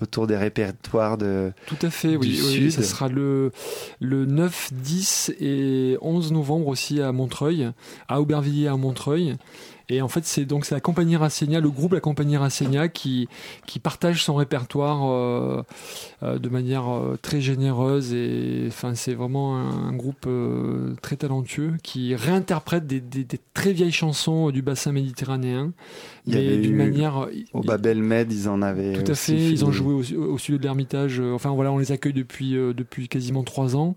autour des répertoires de Tout à fait, oui. oui, ça sera le, le 9, 10 et 11 novembre aussi à Montreuil, à Aubervilliers à Montreuil. Et en fait, c'est donc c'est la compagnie Rasegna, le groupe La Compagnie Rasegna qui, qui partage son répertoire euh, euh, de manière euh, très généreuse. Et enfin, c'est vraiment un, un groupe euh, très talentueux qui réinterprète des, des- des très vieilles chansons du bassin méditerranéen, Il y mais d'une manière. au Babel Med, ils en avaient Tout à fait. Ils ont joué au, au studio de l'Ermitage. Euh, Enfin voilà, on les accueille depuis euh, depuis quasiment trois ans.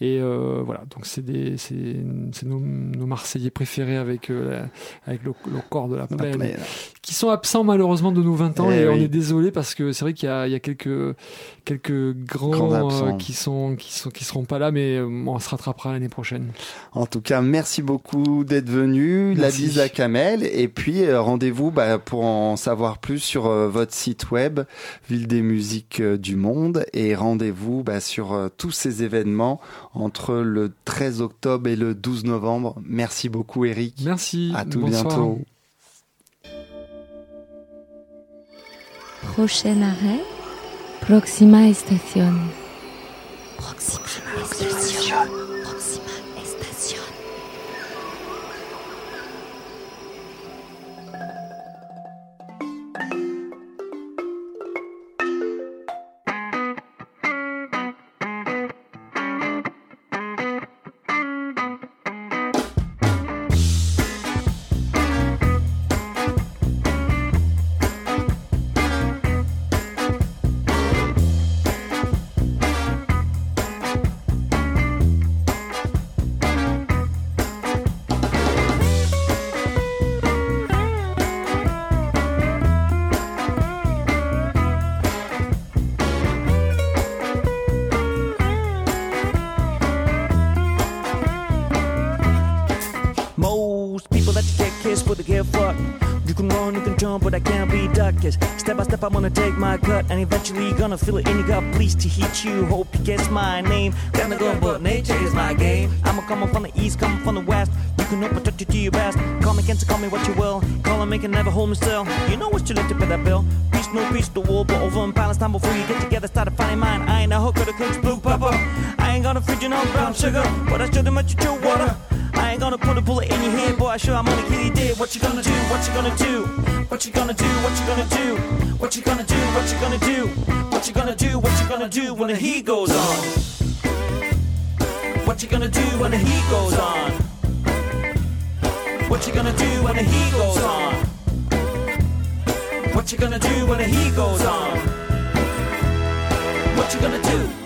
Et euh, voilà, donc c'est des c'est c'est nos, nos Marseillais préférés avec euh, la- avec le, le corps de la plaine, plaine. qui sont absents malheureusement de nos 20 ans Eh et on est désolé parce que c'est vrai qu'il y a il y a quelques quelques Grands euh, qui sont qui sont qui seront pas là, mais on se rattrapera l'année prochaine. En tout cas, merci beaucoup d'être venu. La bise à Kamel. Et puis, rendez-vous bah, pour en savoir plus sur euh, votre site web, Ville des musiques euh, du monde. Et rendez-vous bah, sur euh, tous ces événements entre le 13 octobre et le 12 novembre. Merci beaucoup, Eric. Merci. À tout bonsoir. bientôt. Prochain arrêt, Proxima Estación. Proxima Estación. Proxima eventually gonna feel it in your gut. Please to hit you. Hope you guess my name. Gonna go, but nature is my game. I'm going to come from the east, coming from the west. You can open touch it to your best. Call me cancer, call me what you will. Call and make it never hold me still. You know it's too late to pay that bill. Peace, no peace, the war, but over in Palestine before you get together, start to find mine. I ain't a hooker, the cook's blue pepper. I ain't gonna feed you no brown sugar, but I should have met you to water. I ain't gonna put a bullet in your head, boy. I sure I'm gonna kill you dead. What you gonna do? What you gonna do? What you gonna do? What you gonna do? What you gonna do? What you gonna do? What you gonna do? What you gonna do when the heat goes on? What you gonna do when the heat goes on? What you gonna do when the heat goes on? What you gonna do when the heat goes on? What you gonna do?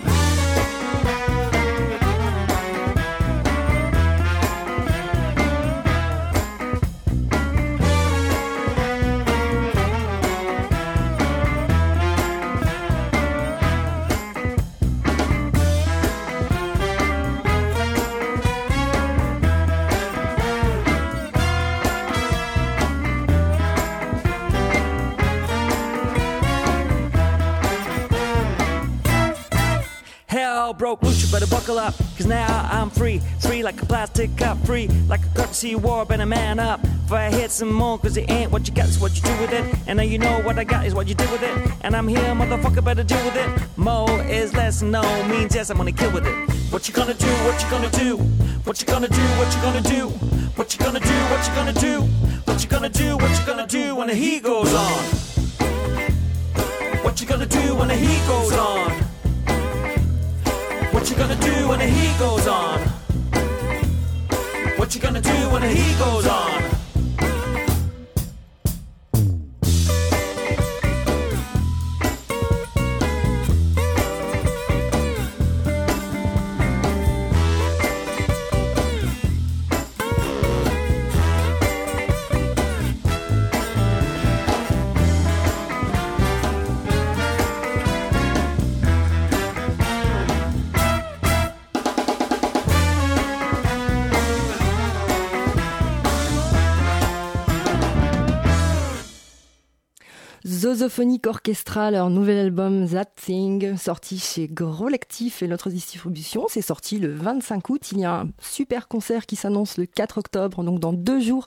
Broke loose, you better buckle up. Cause now I'm free. Free like a plastic cup. Free like a courtesy war, better man up. If I hit some more, cause it ain't what you got, it's what you do with it. And now you know what I got is what you do with it. And I'm here, motherfucker, better deal with it. Mo is less, no means yes, I'm gonna kill with it. What you gonna do? What you gonna do? What you gonna do? What you gonna do? What you gonna do? What you gonna do? What you gonna do? What you gonna do when the heat goes on? What you gonna do when the heat goes on? What you gonna do when the heat goes on? What you gonna do when the heat goes on? Zozophonic Orchestra, leur nouvel album That Thing, sorti chez Grollectif et notre distribution. C'est sorti le 25 août. Il y a un super concert qui s'annonce le 4 octobre, donc dans deux jours,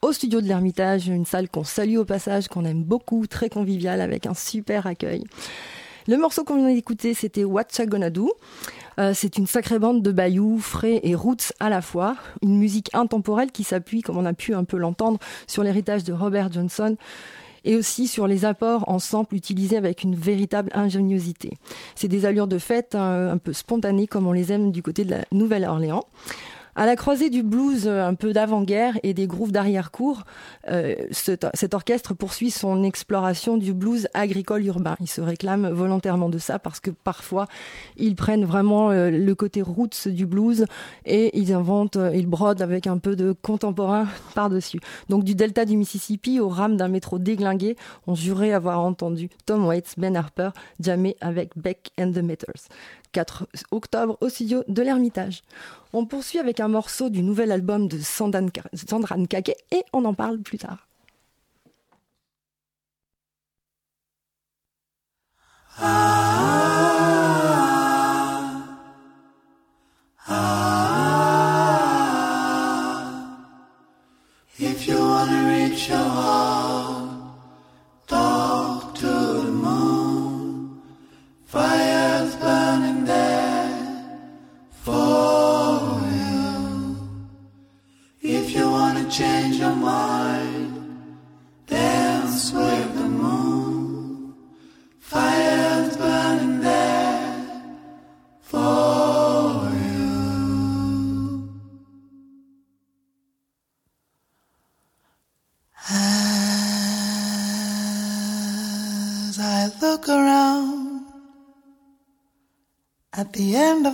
au studio de l'Ermitage, une salle qu'on salue au passage, qu'on aime beaucoup, très conviviale, avec un super accueil. Le morceau qu'on vient d'écouter, c'était Whatcha Gonna Do. Euh, c'est une sacrée bande de bayou, frais et roots à la fois. Une musique intemporelle qui s'appuie, comme on a pu un peu l'entendre, sur l'héritage de Robert Johnson et aussi sur les apports en sample utilisés avec une véritable ingéniosité. C'est des allures de fête un, un peu spontanées comme on les aime du côté de la Nouvelle-Orléans. À la croisée du blues euh, un peu d'avant-guerre et des grooves d'arrière-cour, euh, cet, orchestre poursuit son exploration du blues agricole urbain. Il se réclame volontairement de ça parce que parfois ils prennent vraiment euh, le côté roots du blues et ils inventent, ils brodent avec un peu de contemporain par-dessus. Donc du delta du Mississippi au rame d'un métro déglingué, on jurait avoir entendu Tom Waits, Ben Harper jammer avec Beck and the Meters. 4 octobre au studio de l'Ermitage. On poursuit avec un morceau du nouvel album de Sandran Kake et on en parle plus tard.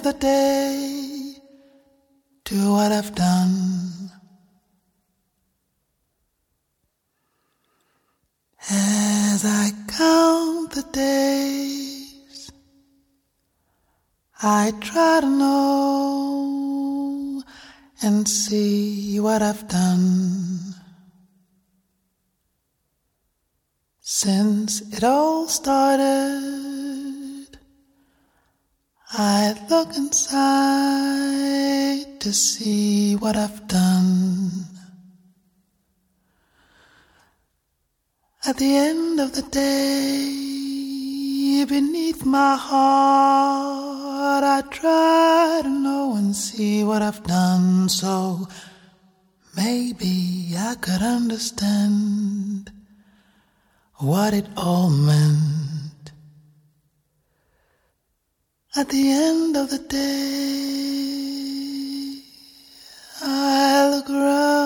The end of the day heart, I try to know and see what I've done. So maybe I could understand what it all meant. At the end of the day, I look around.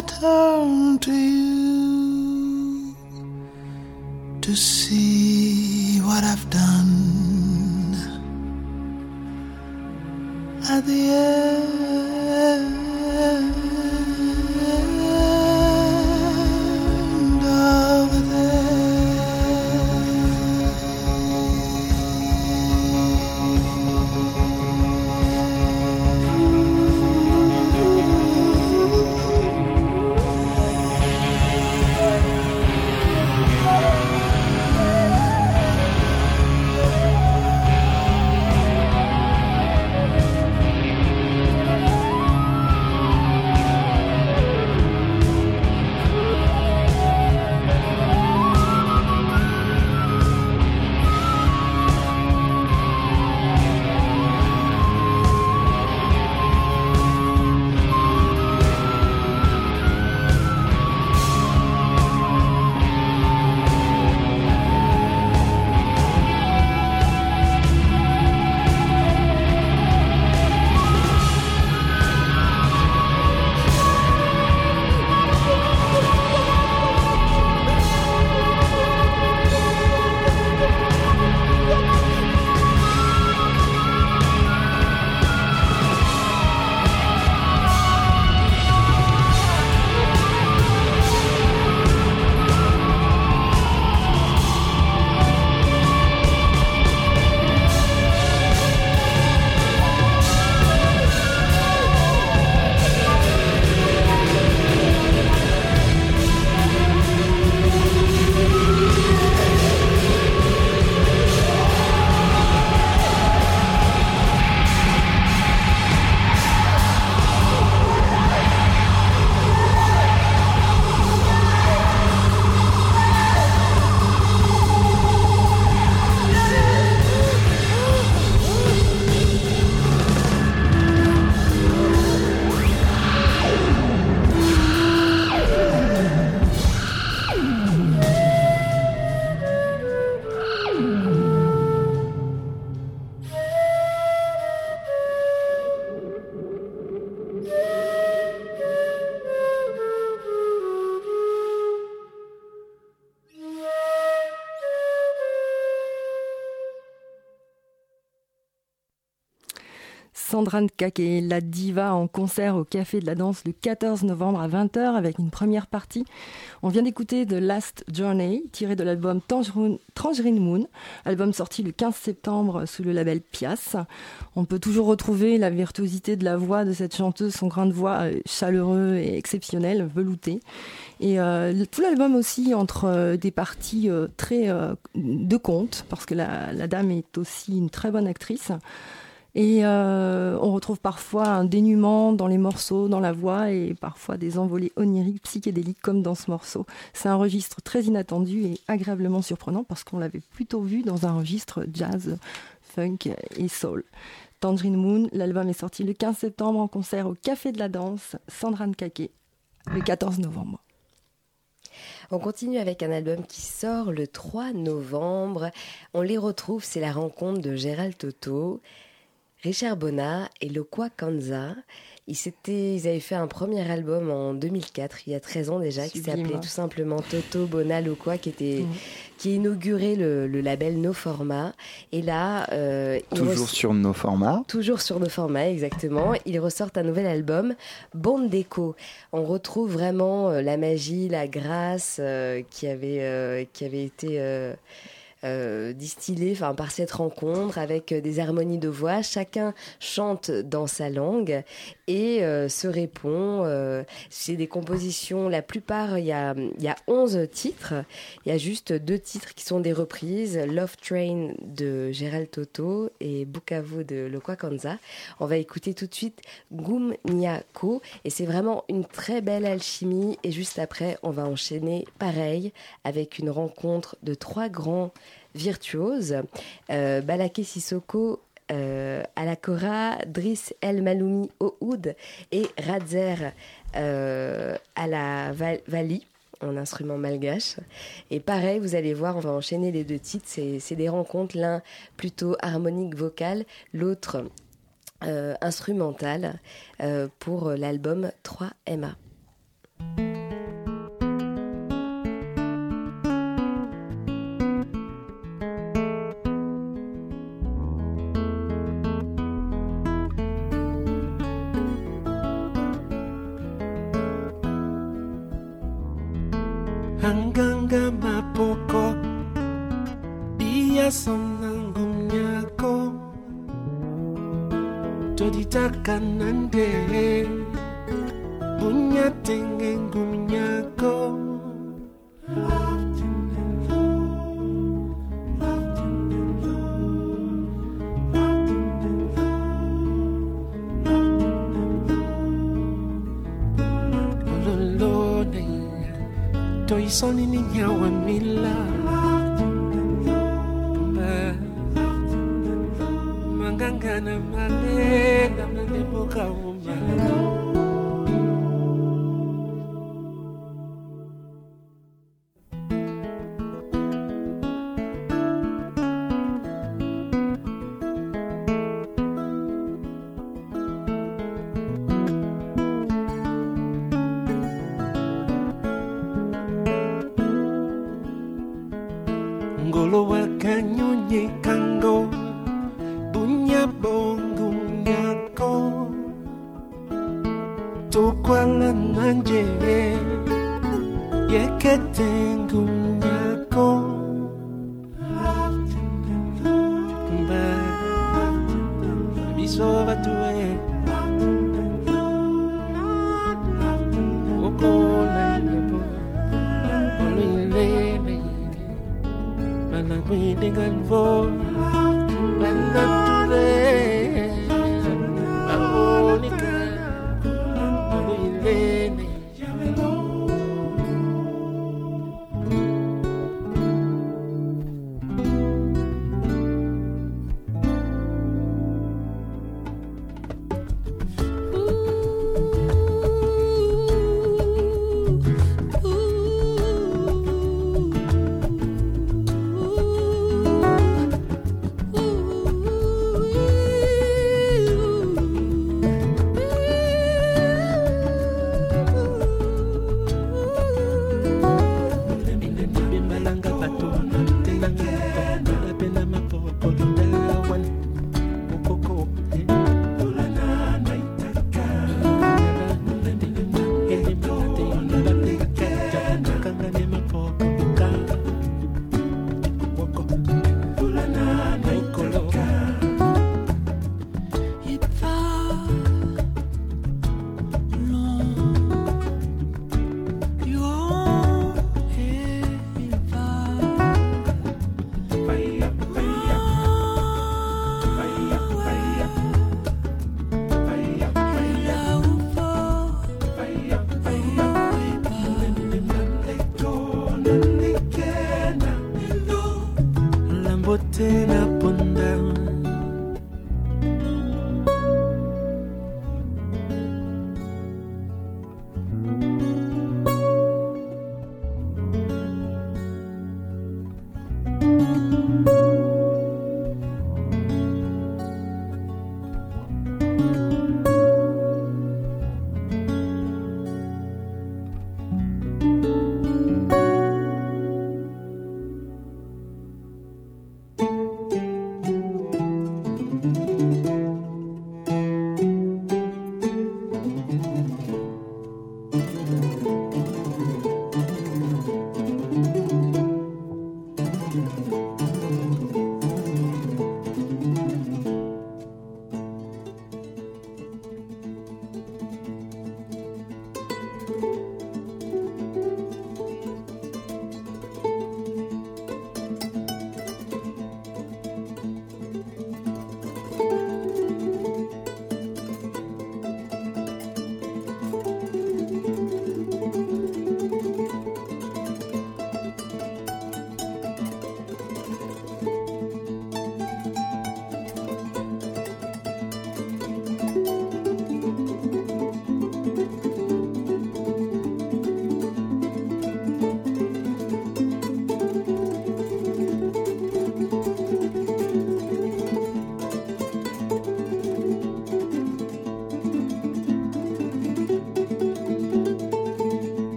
I turn to you to see what I've done. At the end Sandra Nkake, la diva en concert au Café de la Danse le 14 novembre à 20h avec une première partie. On vient d'écouter The Last Journey, tiré de l'album Tangerine Moon, album sorti le 15 septembre sous le label Pias. On peut toujours retrouver la virtuosité de la voix de cette chanteuse, son grain de voix euh, chaleureux et exceptionnel, velouté. Et euh, tout l'album aussi entre euh, des parties très de conte, parce que la dame est aussi une très bonne actrice. Et euh, on retrouve parfois un dénuement dans les morceaux, dans la voix, et parfois des envolées oniriques, psychédéliques, comme dans ce morceau. C'est un registre très inattendu et agréablement surprenant parce qu'on l'avait plutôt vu dans un registre jazz, funk et soul. Tangerine Moon, l'album est sorti le 15 septembre en concert au Café de la Danse, Sandra Nkake, le 14 novembre. On continue avec un album qui sort le 3 novembre. On les retrouve, c'est la rencontre de Gérald Toto. Richard Bonnat et Lokwa Kanza. Ils, ils avaient fait un premier album en 2004, il y a 13 ans déjà, qui s'appelait tout simplement Toto Bona Lokwa, qui était, mm. qui inaugurait le, label No Format. Et là, euh, toujours sur No Format. Toujours sur No Format, exactement. Ils ressortent un nouvel album, Bande Déco. On retrouve vraiment euh, la magie, la grâce euh, qui avait, qui avait été euh, distillé enfin, par cette rencontre avec euh, des harmonies de voix. Chacun chante dans sa langue et euh, se répond. c'est des compositions, la plupart, il y a, y a 11 titres. Il y a juste deux titres qui sont des reprises Love Train de Gérald Toto et Bukavu de Lokwakanza. On va écouter tout de suite Gum Nyako et c'est vraiment une très belle alchimie. Et juste après, on va enchaîner pareil avec une rencontre de trois grands virtuose. Euh, Balaké Sissoko euh, Alakora, Driss El Maloumi oud et Radzer euh, à la Vali en instrument malgache. Et pareil, vous allez voir, on va enchaîner les deux titres. C'est des rencontres, l'un plutôt harmonique vocal, l'autre euh, instrumental pour l'album 3MA.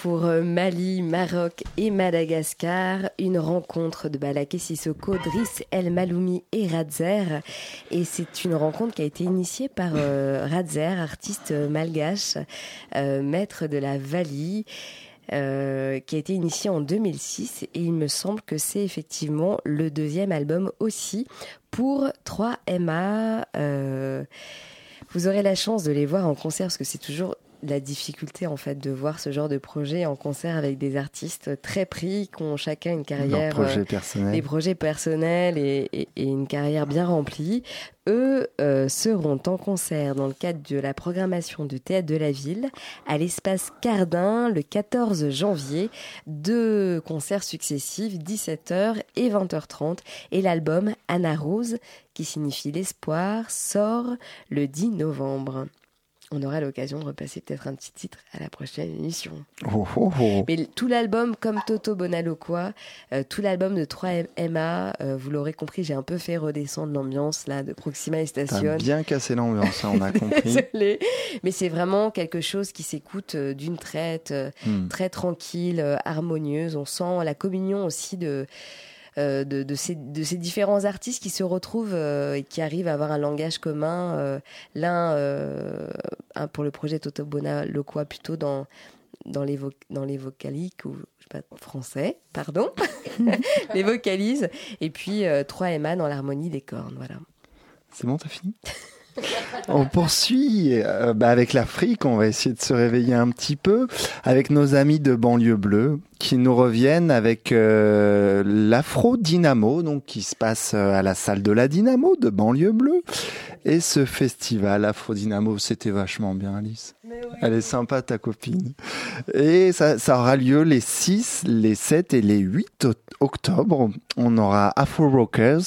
Pour euh, Mali, Maroc et Madagascar. Une rencontre de Balaké Sissoko, Driss El Maloumi et Radzer. Et c'est une rencontre qui a été initiée par euh, Radzer, artiste malgache, euh, maître de la Vali. Euh, qui a été initié en 2006 et il me semble que c'est effectivement le deuxième album aussi pour 3MA. Euh, vous aurez la chance de les voir en concert parce que c'est toujours la difficulté en fait de voir ce genre de projet en concert avec des artistes très pris, qui ont chacun une carrière, euh, personnels. des projets personnels et, et- et une carrière bien remplie. Eux euh, seront en concert dans le cadre de la programmation du Théâtre de la Ville à l'espace Cardin le 14 janvier. Deux concerts successifs, 17h et 20h30. Et l'album Anna Rose, qui signifie l'espoir, sort le 10 novembre. On aura l'occasion de repasser peut-être un petit titre à la prochaine émission. Oh, oh, oh. Mais tout l'album, comme Toto Bonaloqua, euh, tout l'album de 3MA, euh, vous l'aurez compris, j'ai un peu fait redescendre l'ambiance là de Proxima et T'as Station. bien cassé l'ambiance, hein, on a compris. Désolée. Mais c'est vraiment quelque chose qui s'écoute euh, d'une traite, Hmm. très tranquille, harmonieuse. On sent la communion aussi de, de, de ces, de ces différents artistes qui se retrouvent euh, et qui arrivent à avoir un langage commun. euh, L'un, euh, un pour le projet Toto Bonaloqua, plutôt dans, dans, les, vo- dans les vocaliques, ou je sais pas, français, pardon, les vocalises. Et puis euh, 3MA dans l'harmonie des cornes. Voilà. C'est bon, t'as fini? On poursuit euh, bah, avec l'Afrique, on va essayer de se réveiller un petit peu avec nos amis de banlieue bleue qui nous reviennent avec euh, l'Afro Dynamo, donc qui se passe euh, à la salle de la Dynamo de banlieue bleue. Et ce festival Afro Dynamo, c'était vachement bien, Alice. Elle est sympa, ta copine. Et ça, ça aura lieu les 6, les 7 et les 8 o- octobre. On aura Afro Rockers,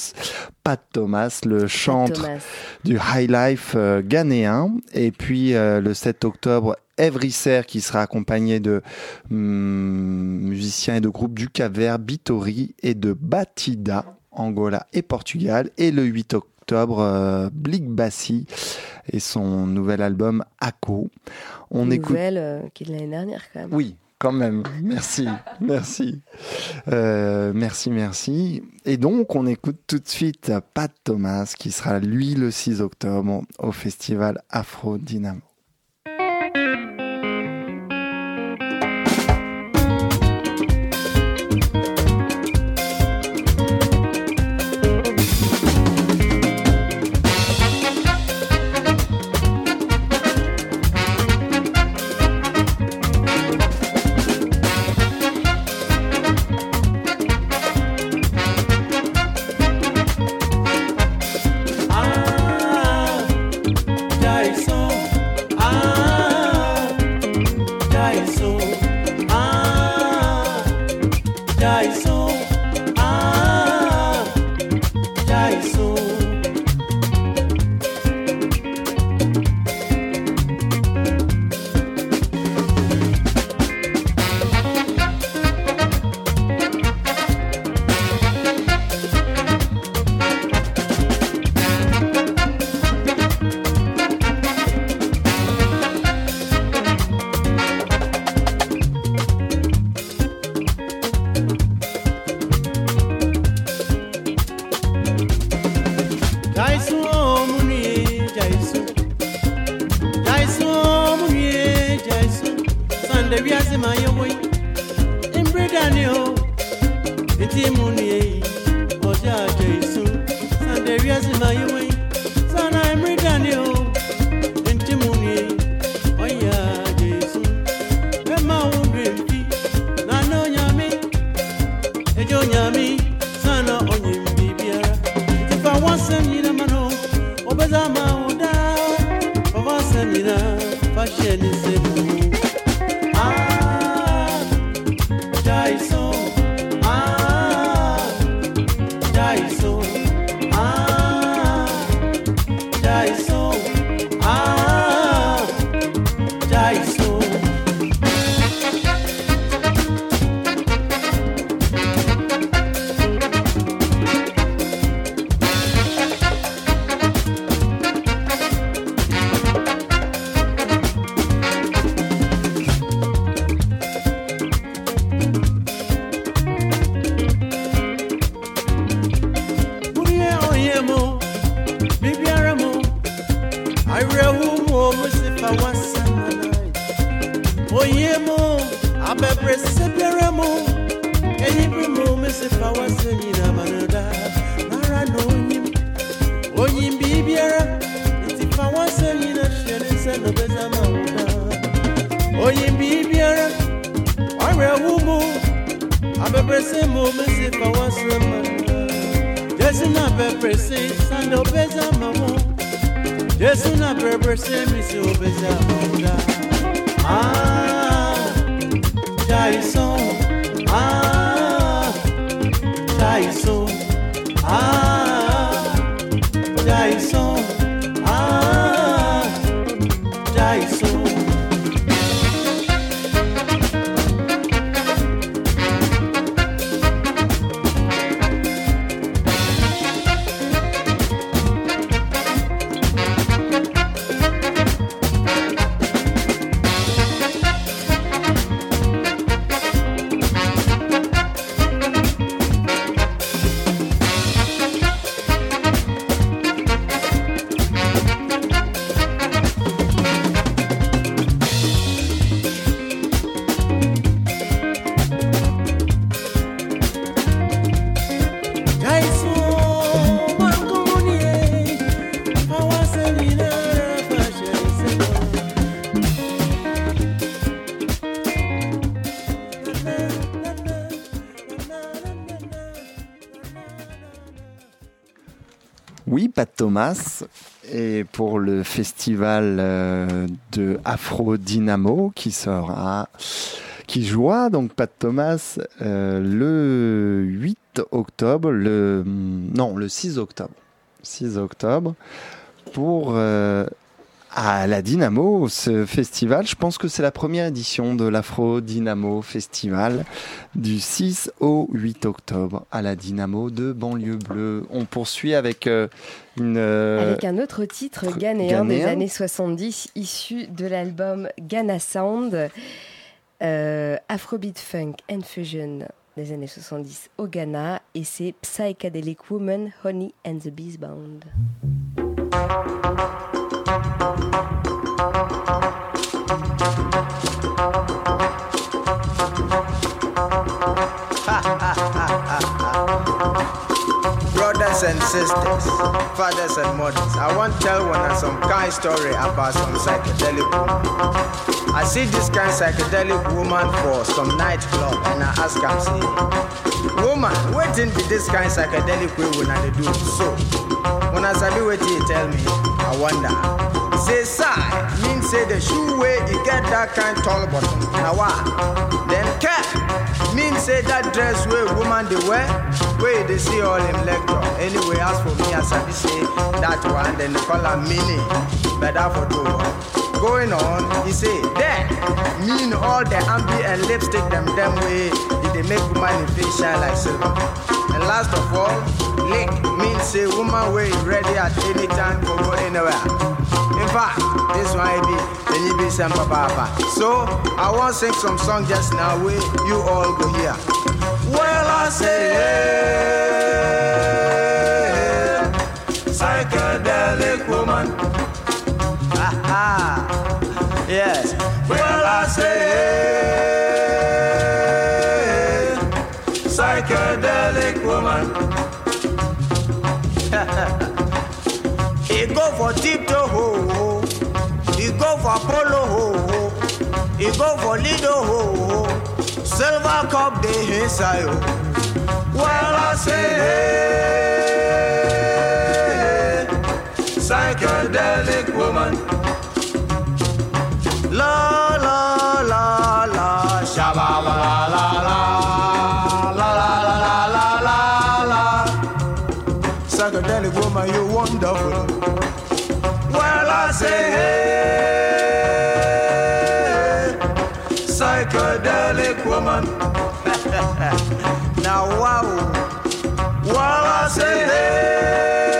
Pat Thomas, le chantre Thomas. du High Life euh, ghanéen. Et puis euh, le 7 octobre, Evricer qui sera accompagné de hum, musiciens et de groupes du Cap-Vert, Bitori et de Batida, Angola et Portugal. Et le 8 octobre, euh, Blik Bassi et son nouvel album Ako. On écoute. Nouvelle euh, qui est de l'année dernière quand même. Oui, quand même. Merci, merci. Euh, merci, merci. Et donc, on écoute tout de suite Pat Thomas, qui sera, lui, le 6 octobre, au festival Afro Dynamo. isolation. Thomas. Et pour le festival euh, de Afro Dynamo qui sera, qui jouera donc Pat Thomas euh, le 8 octobre, le non le 6 octobre, 6 octobre pour euh, à la Dynamo, ce festival. Je pense que c'est la première édition de l'Afro Dynamo Festival du 6 au 8 octobre à la Dynamo de Banlieue Bleue. On poursuit avec euh, une. euh, Avec un autre titre ghanéen des années 70, issu de l'album Ghana Sound, euh, Afrobeat Funk and Fusion des années 70 au Ghana, et c'est Psychedelic Woman, Honey and the Bees Band. Brothers and sisters, fathers and mothers, I want to tell one some kind story about some psychedelic woman. I see this kind psychedelic woman for some nightclub and I ask her, say, woman, wetin be this kind psychedelic way una dey do so? when Una sabi wetin you tell me? I wonder. Say sigh mean say the shoe way e get that kind tall bottom. Na why? Then cap mean say that dress wey woman dey wear wey you dey see all im lecture. Anyway, as for me, I sabi say that one dem dey call am mini. Better for do. Going on, he say then mean all the and lipstick them them way make woman face shine like silver. And last of all, lick mean say woman wey ready at any time for go anywhere. In fact, this one be the Nibi Sempa Papa. So I want sing some song just now where you all go hear. Well, I say, hey, Silver cup dey inside oh. Well I say psychedelic woman. La la la la shabba la la la la la la la la la la. Psychedelic woman, you're wonderful. Well, I say, woman. now, wow. Well, I say, hey,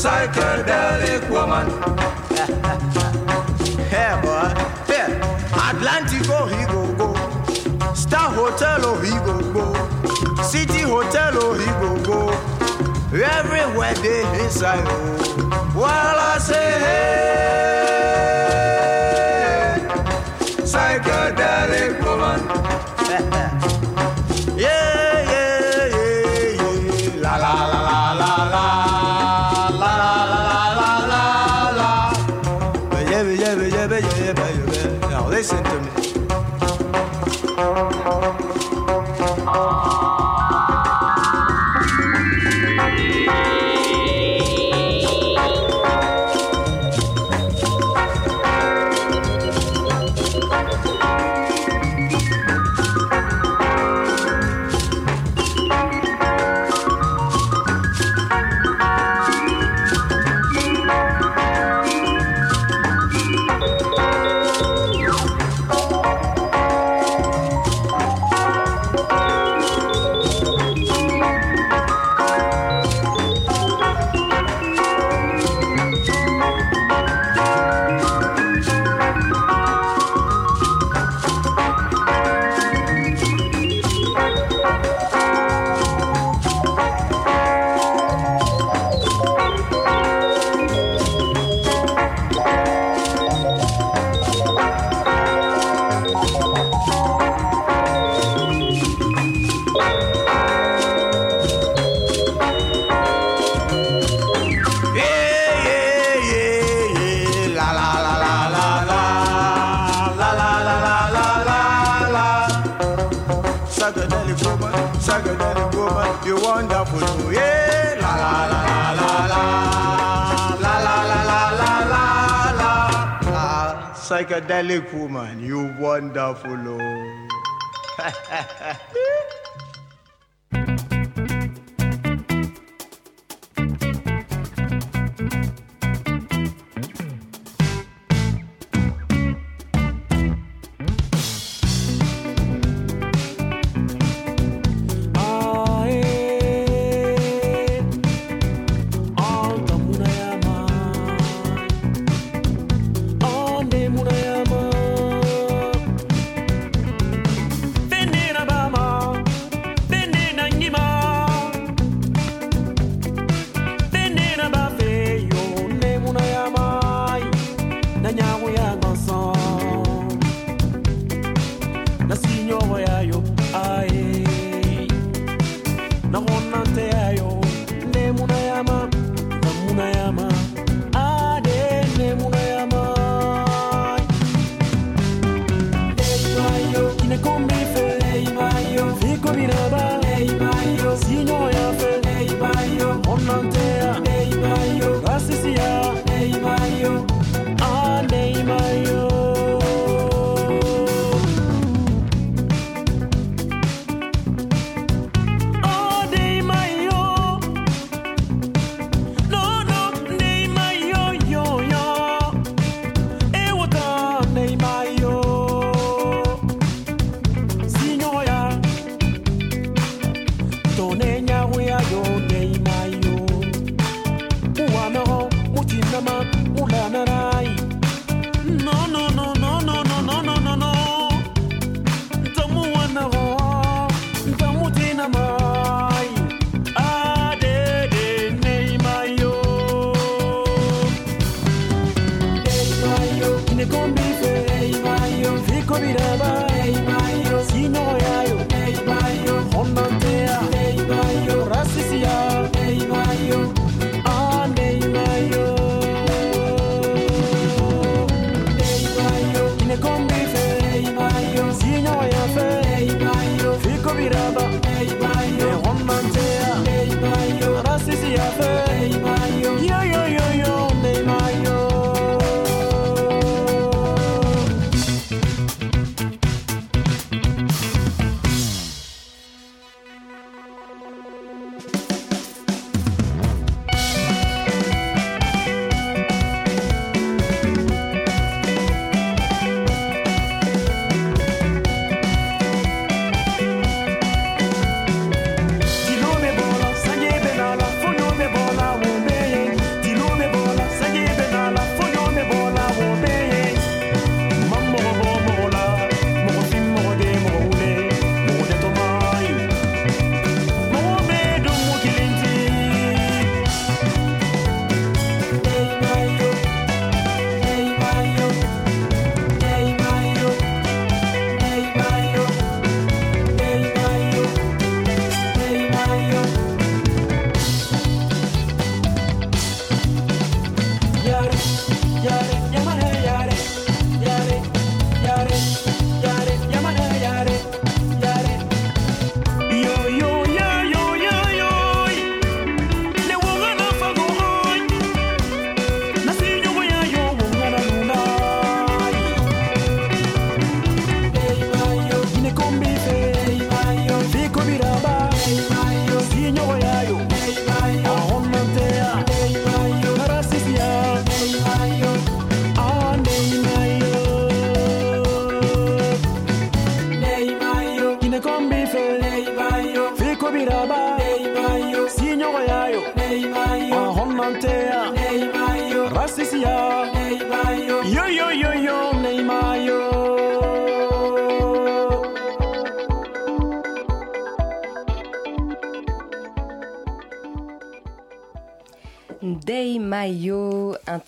psychedelic woman. hey, boy. Hey, Atlantic, oh, he go, go. Star Hotel, oh, he go, go. City Hotel, oh, he go, go. Everywhere they inside. Well, I say, hey, psychedelic woman, you wonderful. Oh.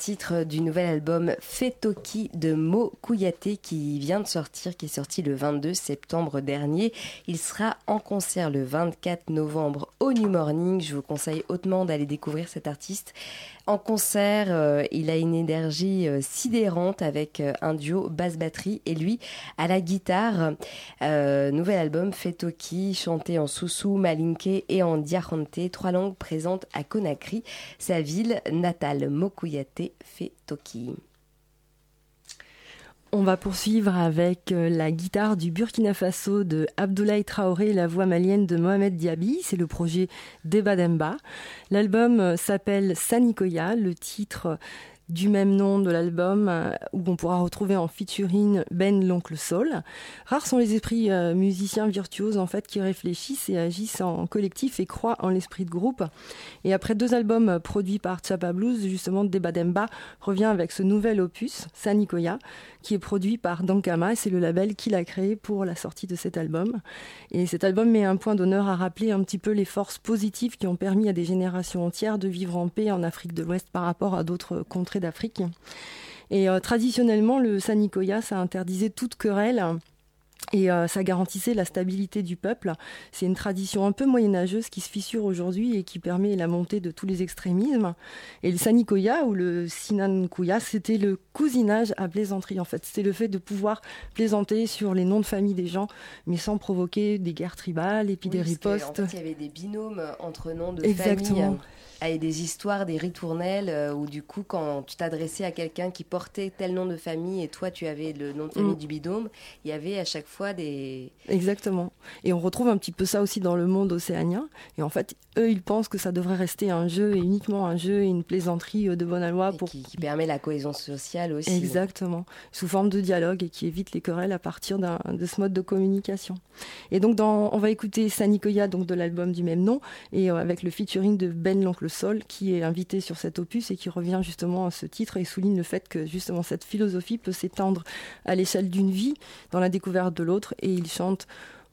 titre du nouvel album Fetoki de Mo qui vient de sortir, qui est sorti le 22 septembre dernier. Il sera en concert le 24 novembre au New Morning. Je vous conseille hautement d'aller découvrir cet artiste. En concert, euh, il a une énergie euh, sidérante avec euh, un duo basse-batterie et lui à la guitare. nouvel album Fetoki, chanté en Soussou, Malinké et en Diarante, trois langues présentes à Conakry, sa ville natale. Mokuyate Fetoki. On va poursuivre avec euh, la guitare du Burkina Faso de Abdoulaye Traoré la voix malienne de Mohamed Diaby. C'est le projet Debademba. L'album euh, s'appelle Sanikoya. Le titre du même nom de l'album euh, où on pourra retrouver en featuring Ben l'oncle Sol. Rares sont les esprits euh, musiciens virtuoses en fait qui réfléchissent et agissent en collectif et croient en l'esprit de groupe. Et après deux albums euh, produits par Chapa Blues, justement Debademba revient avec ce nouvel opus, Sanikoya, qui est produit par Dankama c'est le label qu'il a créé pour la sortie de cet album. Et cet album met un point d'honneur à rappeler un petit peu les forces positives qui ont permis à des générations entières de vivre en paix en Afrique de l'Ouest par rapport à d'autres contrées d'Afrique. Et euh, traditionnellement, le Sanikoya, ça interdisait toute querelle. Et euh, ça garantissait la stabilité du peuple. C'est une tradition un peu moyenâgeuse qui se fissure aujourd'hui et qui permet la montée de tous les extrémismes. Et le Sanikoya ou le Sinankuya, c'était le cousinage à plaisanterie en fait. C'était le fait de pouvoir plaisanter sur les noms de famille des gens, mais sans provoquer des guerres tribales et puis des ripostes. En fait, il y avait des binômes entre noms de Exactement. famille avec des histoires, des ritournelles, euh, où du coup, quand tu t'adressais à quelqu'un qui portait tel nom de famille et toi, tu avais le nom de famille Mm. du bidôme, il y avait à chaque fois des... Exactement. Et on retrouve un petit peu ça aussi dans le monde océanien. Et en fait, eux, ils pensent que ça devrait rester un jeu et uniquement un jeu et une plaisanterie euh, de bonne loi pour qui, qui permet la cohésion sociale aussi. Exactement, sous forme de dialogue et qui évite les querelles à partir d'un- de ce mode de communication. Et donc, dans, on va écouter Sanikoya, donc de l'album du même nom, et euh, avec le featuring de Ben l'oncle Sol, qui est invité sur cet opus et qui revient justement à ce titre et souligne le fait que justement cette philosophie peut s'étendre à l'échelle d'une vie, dans la découverte de l'autre, et il chante.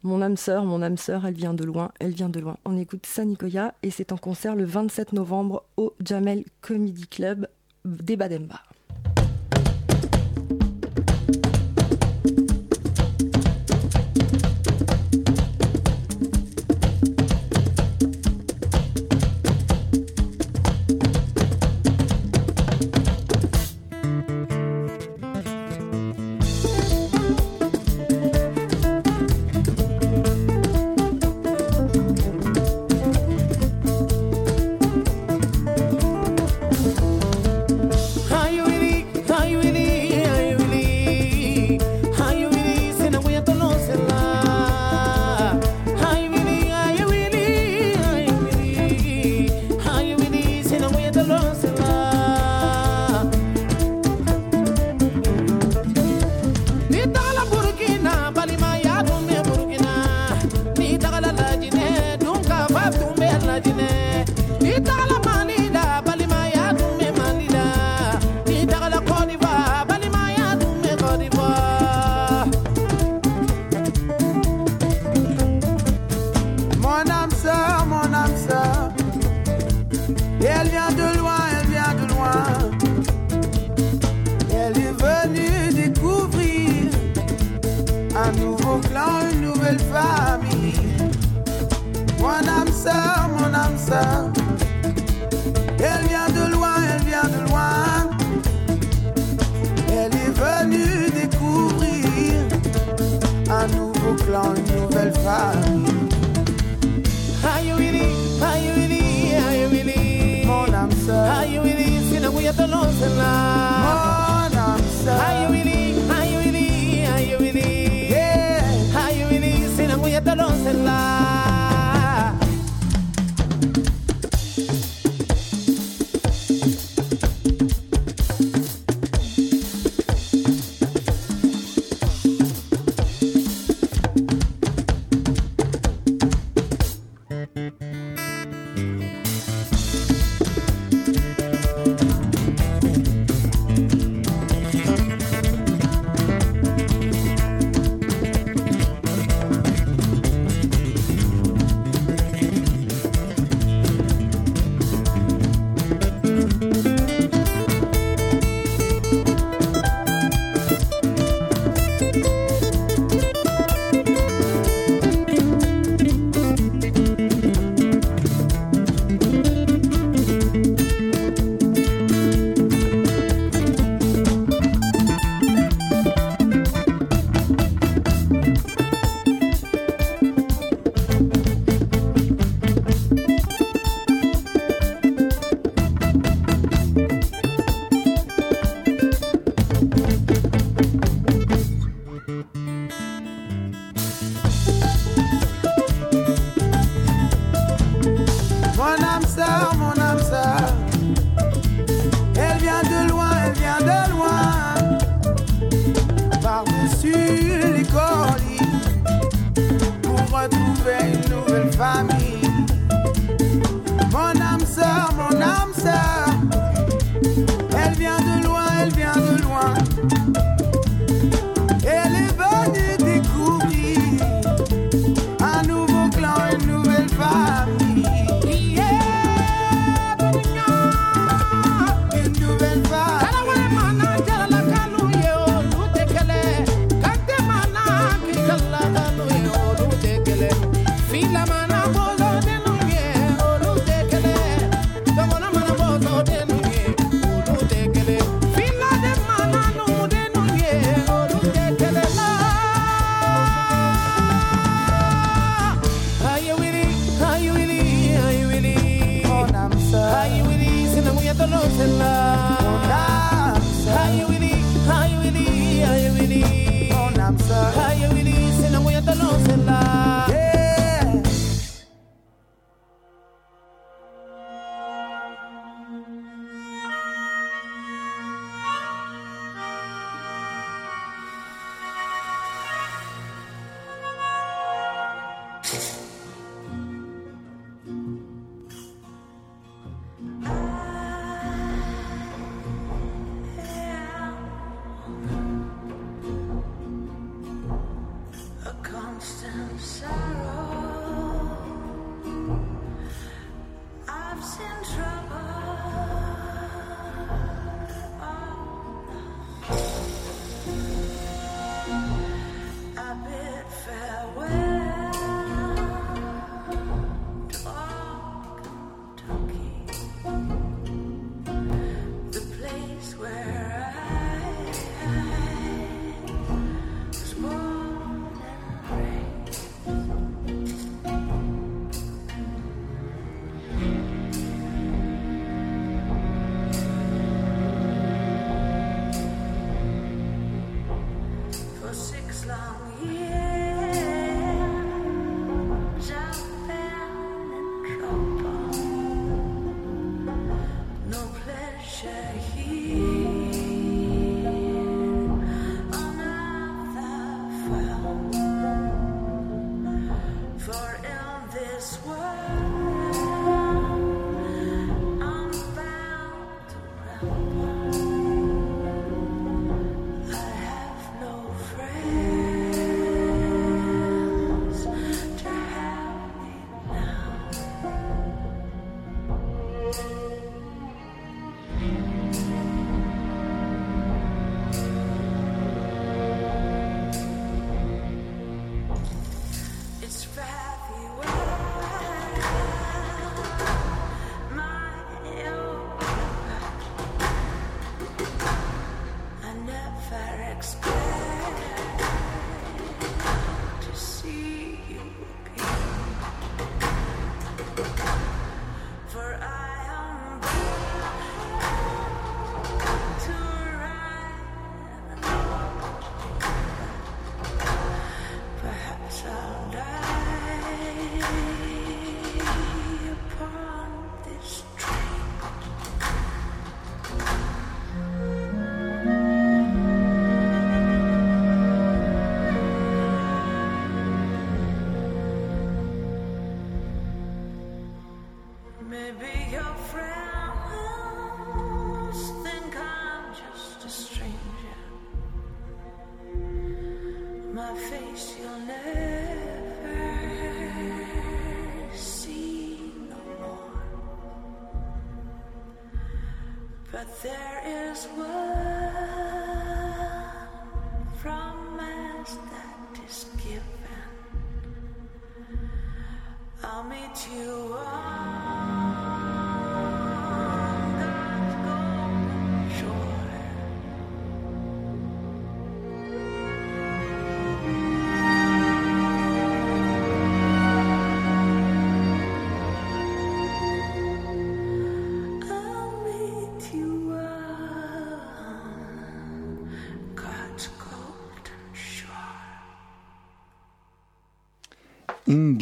Mon âme sœur, mon âme sœur, elle vient de loin, elle vient de loin. On écoute Sanikoya et c'est en concert le 27 novembre au Jamel Comedy Club d'Ebademba.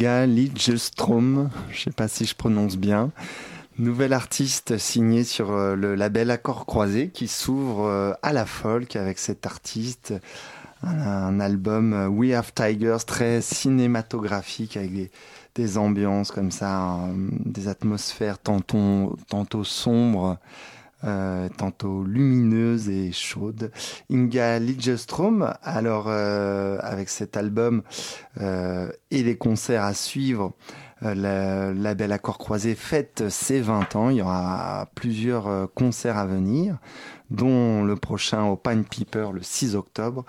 Inga Lidjestrom, je sais pas si je prononce bien. Nouvel artiste signé sur euh, le label Accord Croisé qui s'ouvre euh, à la folk avec cet artiste. Un, album euh, We Have Tigers très cinématographique avec des, ambiances comme ça, des atmosphères tantôt, tantôt sombres, euh, tantôt lumineuses et chaudes. Inga Lidjestrom, alors euh, avec cet album euh, et les concerts à suivre, euh, le label Accord Croisé fête ses 20 ans. Il y aura plusieurs concerts à venir, dont le prochain au Pine Piper le 6 octobre.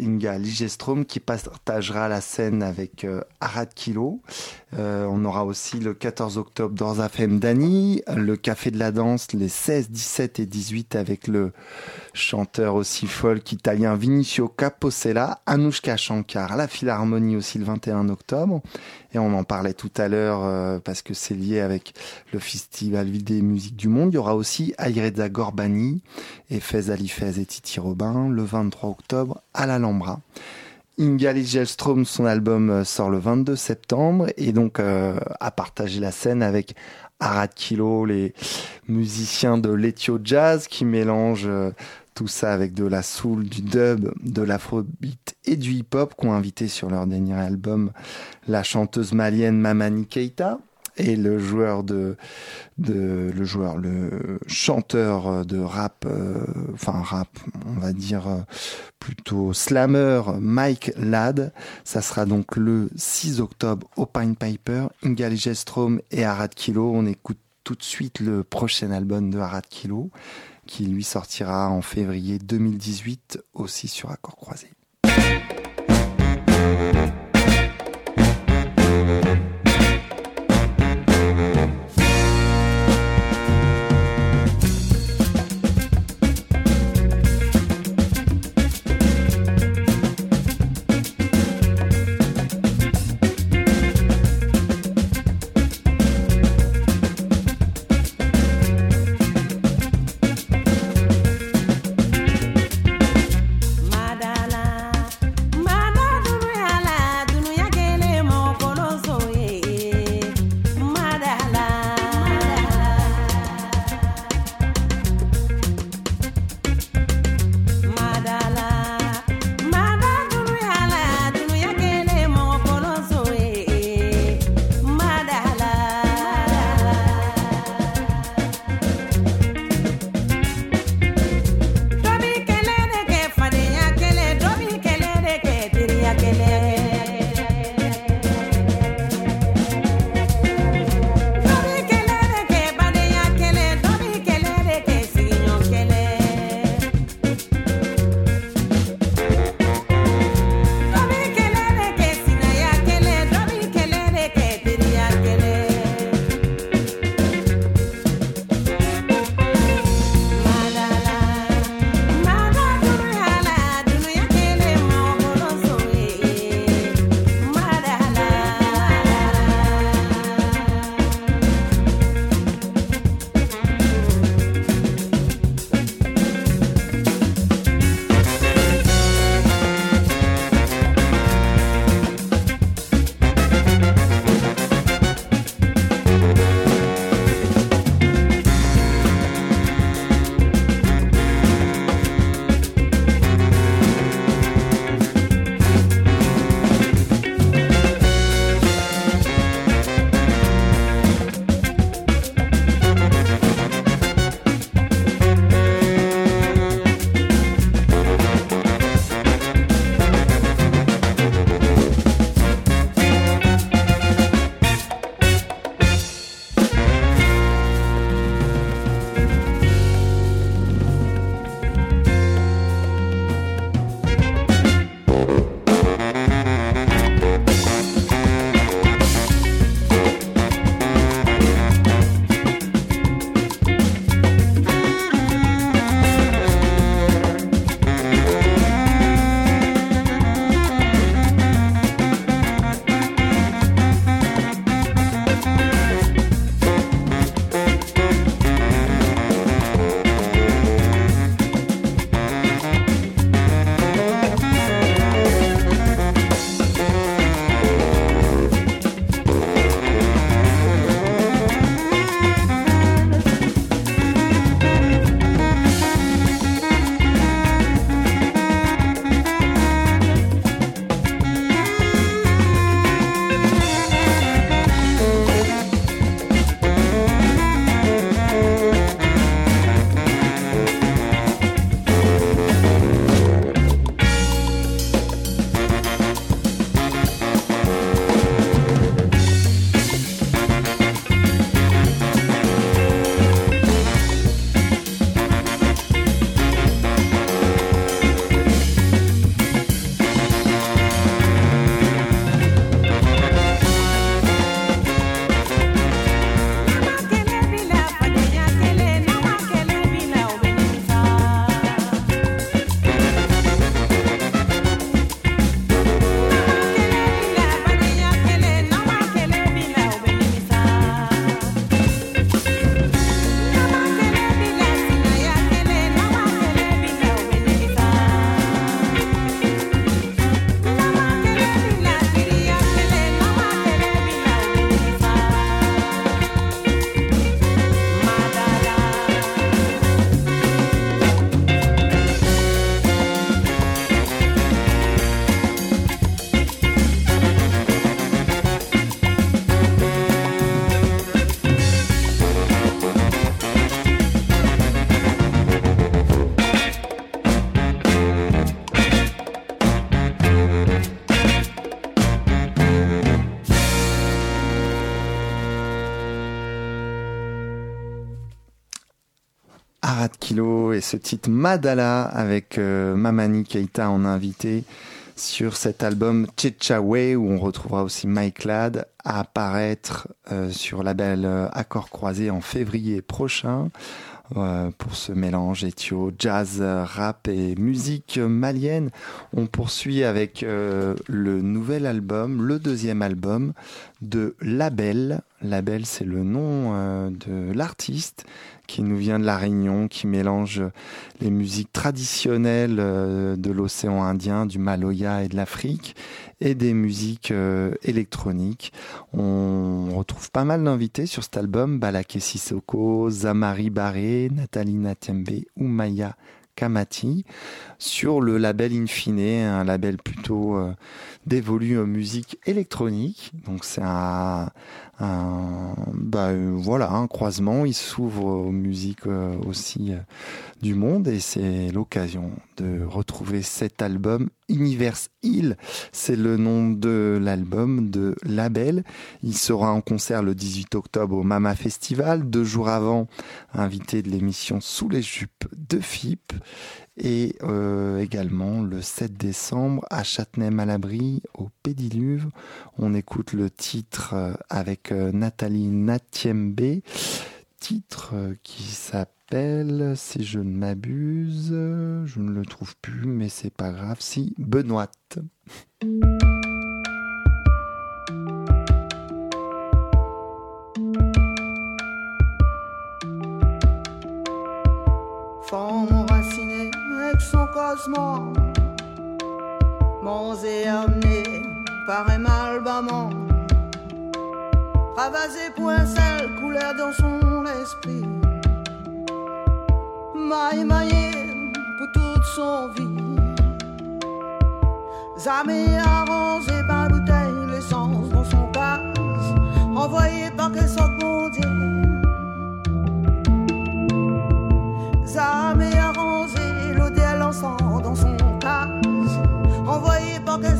Inga Ligestrom qui partagera la scène avec euh, Arad Kilo. Euh, on aura aussi le 14 octobre Dorzafem Dani, le Café de la Danse les 16, 17 et 18 avec le chanteur aussi folk italien Vinicio Capossela, Anushka Shankar, la Philharmonie aussi le 21 octobre. Et on en parlait tout à l'heure euh, parce que c'est lié avec le Festival Vidé Musique du Monde. Il y aura aussi Ayreda Gorbani et Fez Ali et Titi Robin le 23 octobre à l'Alhambra. Inga Lidjestrom, son album euh, sort le 22 septembre et donc euh, a partagé la scène avec Arad Kilo, les musiciens de l'Ethio Jazz qui mélangent euh, tout ça avec de la soul, du dub, de l'afrobeat et du hip-hop qu'ont invité sur leur dernier album la chanteuse malienne Mamani Keita et le joueur de, le chanteur de rap euh, enfin rap on va dire euh, plutôt slammer Mike Ladd ça sera donc le 6 octobre au Pine Piper Inga Gestrom et Arad Kilo on écoute tout de suite le prochain album de Arad Kilo qui lui sortira en février 2018 aussi sur Accord Croisé. Ce titre Madala avec euh, Mamani Keita en invité sur cet album Way où on retrouvera aussi Mike Ladd à apparaître euh, sur label euh, Accord Croisé en février prochain euh, pour ce mélange éthio, jazz, rap et musique malienne. On poursuit avec le nouvel album, le deuxième album de Label. Label, c'est le nom de l'artiste qui nous vient de la Réunion, qui mélange les musiques traditionnelles euh, de l'océan Indien, du Maloya et de l'Afrique, et des musiques euh, électroniques. On retrouve pas mal d'invités sur cet album, Balaké Sissoko, Zamari Baré, Nathalie Natiembe, Oumaya Kamati, sur le label Infine, un label plutôt euh, dévolu en musique électronique. Donc c'est un, un bah, euh, voilà un croisement. Il s'ouvre aux musiques euh, aussi euh, du monde et c'est l'occasion de retrouver cet album Universe Hill. C'est le nom de l'album de Label. Il sera en concert le 18 octobre au Mama Festival. Deux jours avant, invité de l'émission Sous les jupes de FIP et euh, également le 7 décembre à Châtenay-Malabry au Pédiluve. On écoute le titre euh, avec euh, Nathalie Natiembe, titre qui s'appelle, si je ne m'abuse, je ne le trouve plus, mais c'est pas grave, si Benoît. Cosmo Mangé amené par un malbamant Ravasé poincelle couleur dans son esprit. Maille maillé pour toute son vie. Zamé arrangé par bouteille l'essence dans son cas Envoyé par quel sorte mon Dieu Zamé arrangé l'odeur cage Envoyé par quel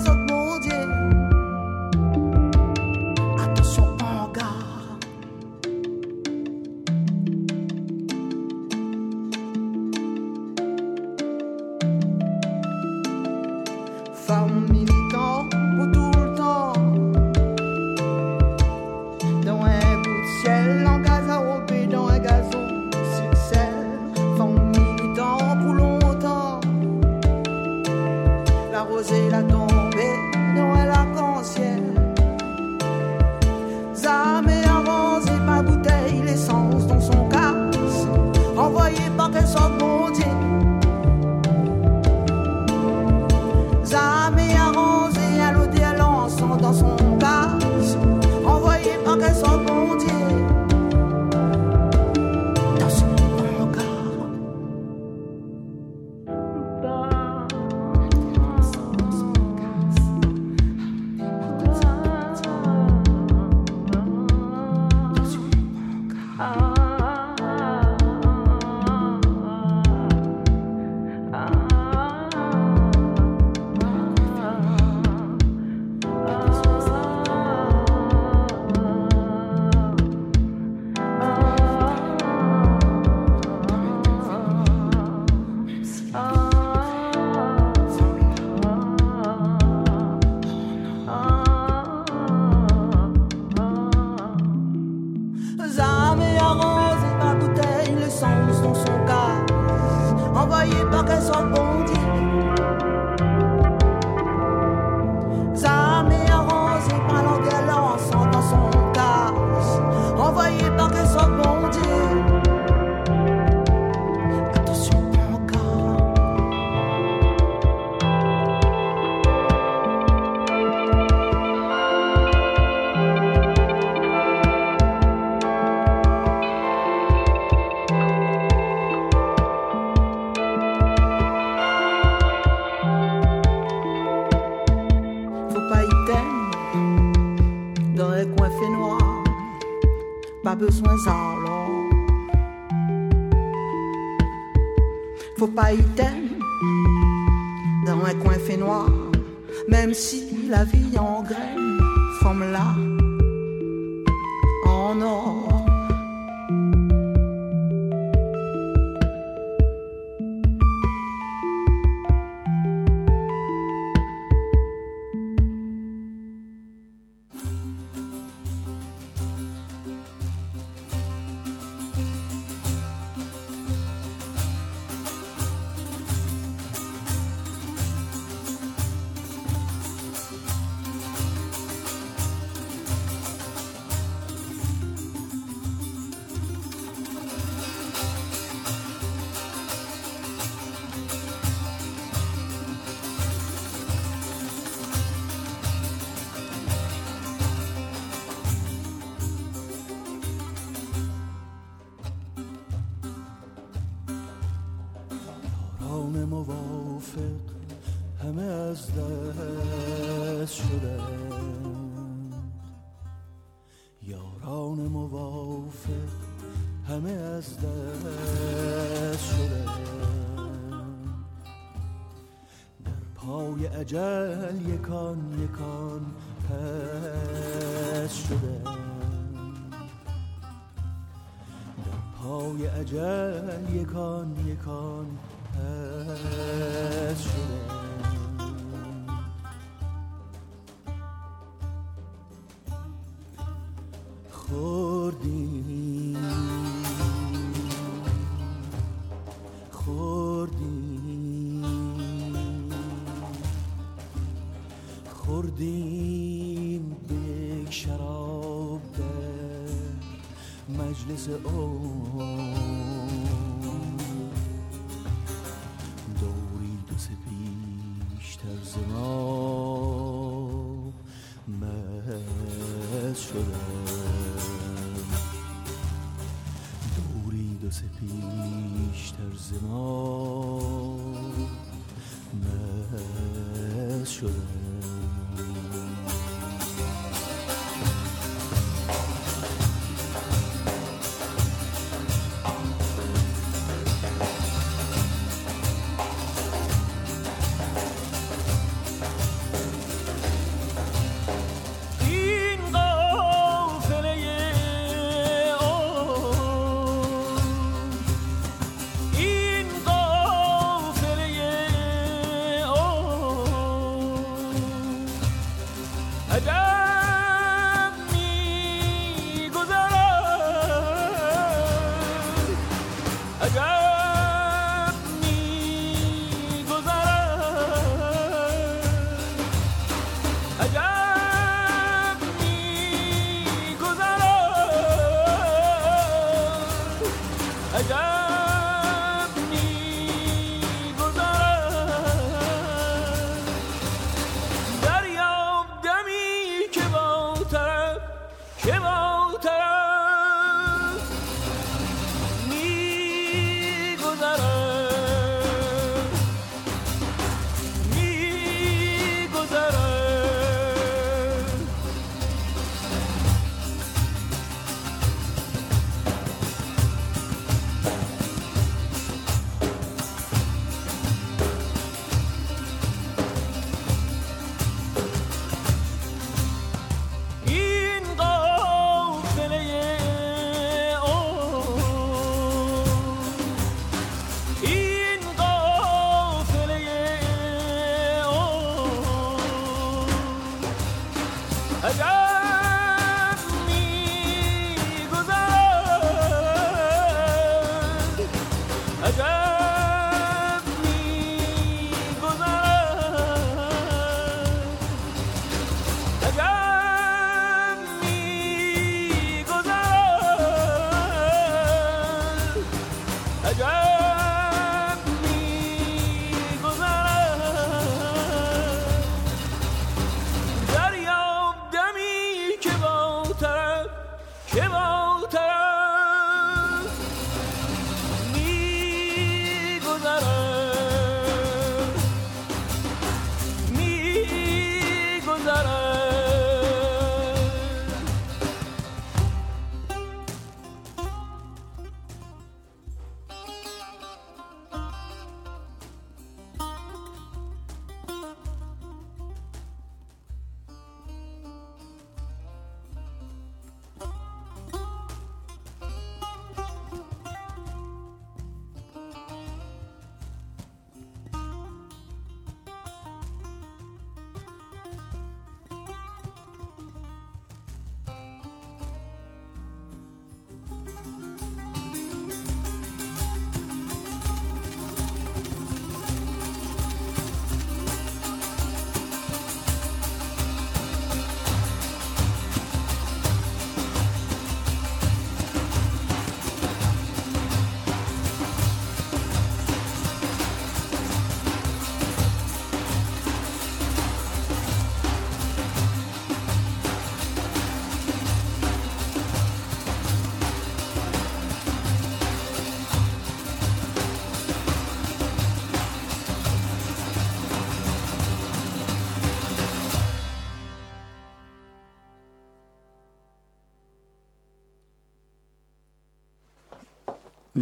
par اجل یکان یکان پس شده. در پای اجل یکان یکان دوری دو سه پیشتر زما مست شده. دوری دو سه پیشتر زما مست شده.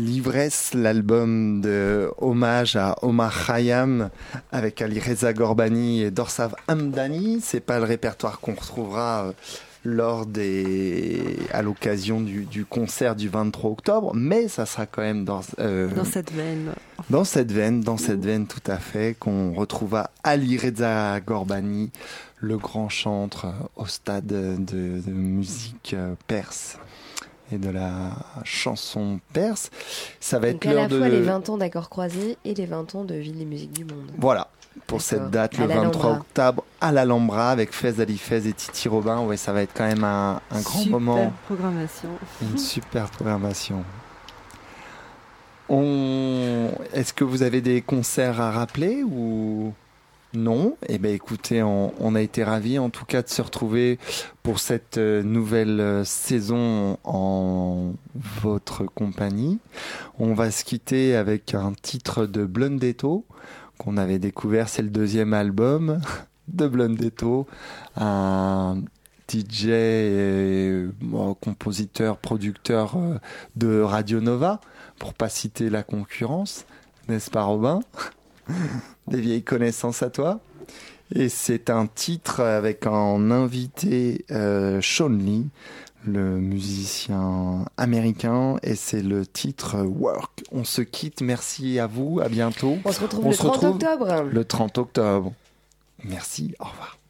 L'ivresse, l'album de hommage à Omar Khayyam avec Ali Reza Gorbani et Dorsav Hamdani. C'est pas le répertoire qu'on retrouvera euh, lors des, à l'occasion du, du concert du 23 octobre, mais ça sera quand même dans, euh, Dans cette veine. dans cette veine, dans cette veine tout à fait, qu'on retrouvera Ali Reza Gorbani, le grand chantre euh, au stade de, de musique perse et de la chanson perse. Ça va Donc être à la l'heure de... fois les 20 ans d'accords croisés et les 20 ans de Ville des musiques du monde. Voilà, pour cette date, le À 23 l'Alhambra. octobre, à l'Alhambra, avec Fez Ali Fez et Titi Robin. Ouais, ça va être quand même un, un grand Super moment. programmation. Une super programmation. On... Est-ce que vous avez des concerts à rappeler ou? Non. Eh bien écoutez, on, a été ravis en tout cas de se retrouver pour cette euh, nouvelle euh, saison en votre compagnie. On va se quitter avec un titre de Blundetto qu'on avait découvert, c'est le deuxième album de Blundetto, un DJ, bon, compositeur, producteur euh, de Radio Nova, pour pas citer la concurrence, n'est-ce pas Robin? Des vieilles connaissances à toi et c'est un titre avec en invité euh, Sean Lee, le musicien américain, et c'est le titre Work. On se quitte, merci à vous, à bientôt. On se retrouve le 30 octobre. Le 30 octobre. Merci, au revoir.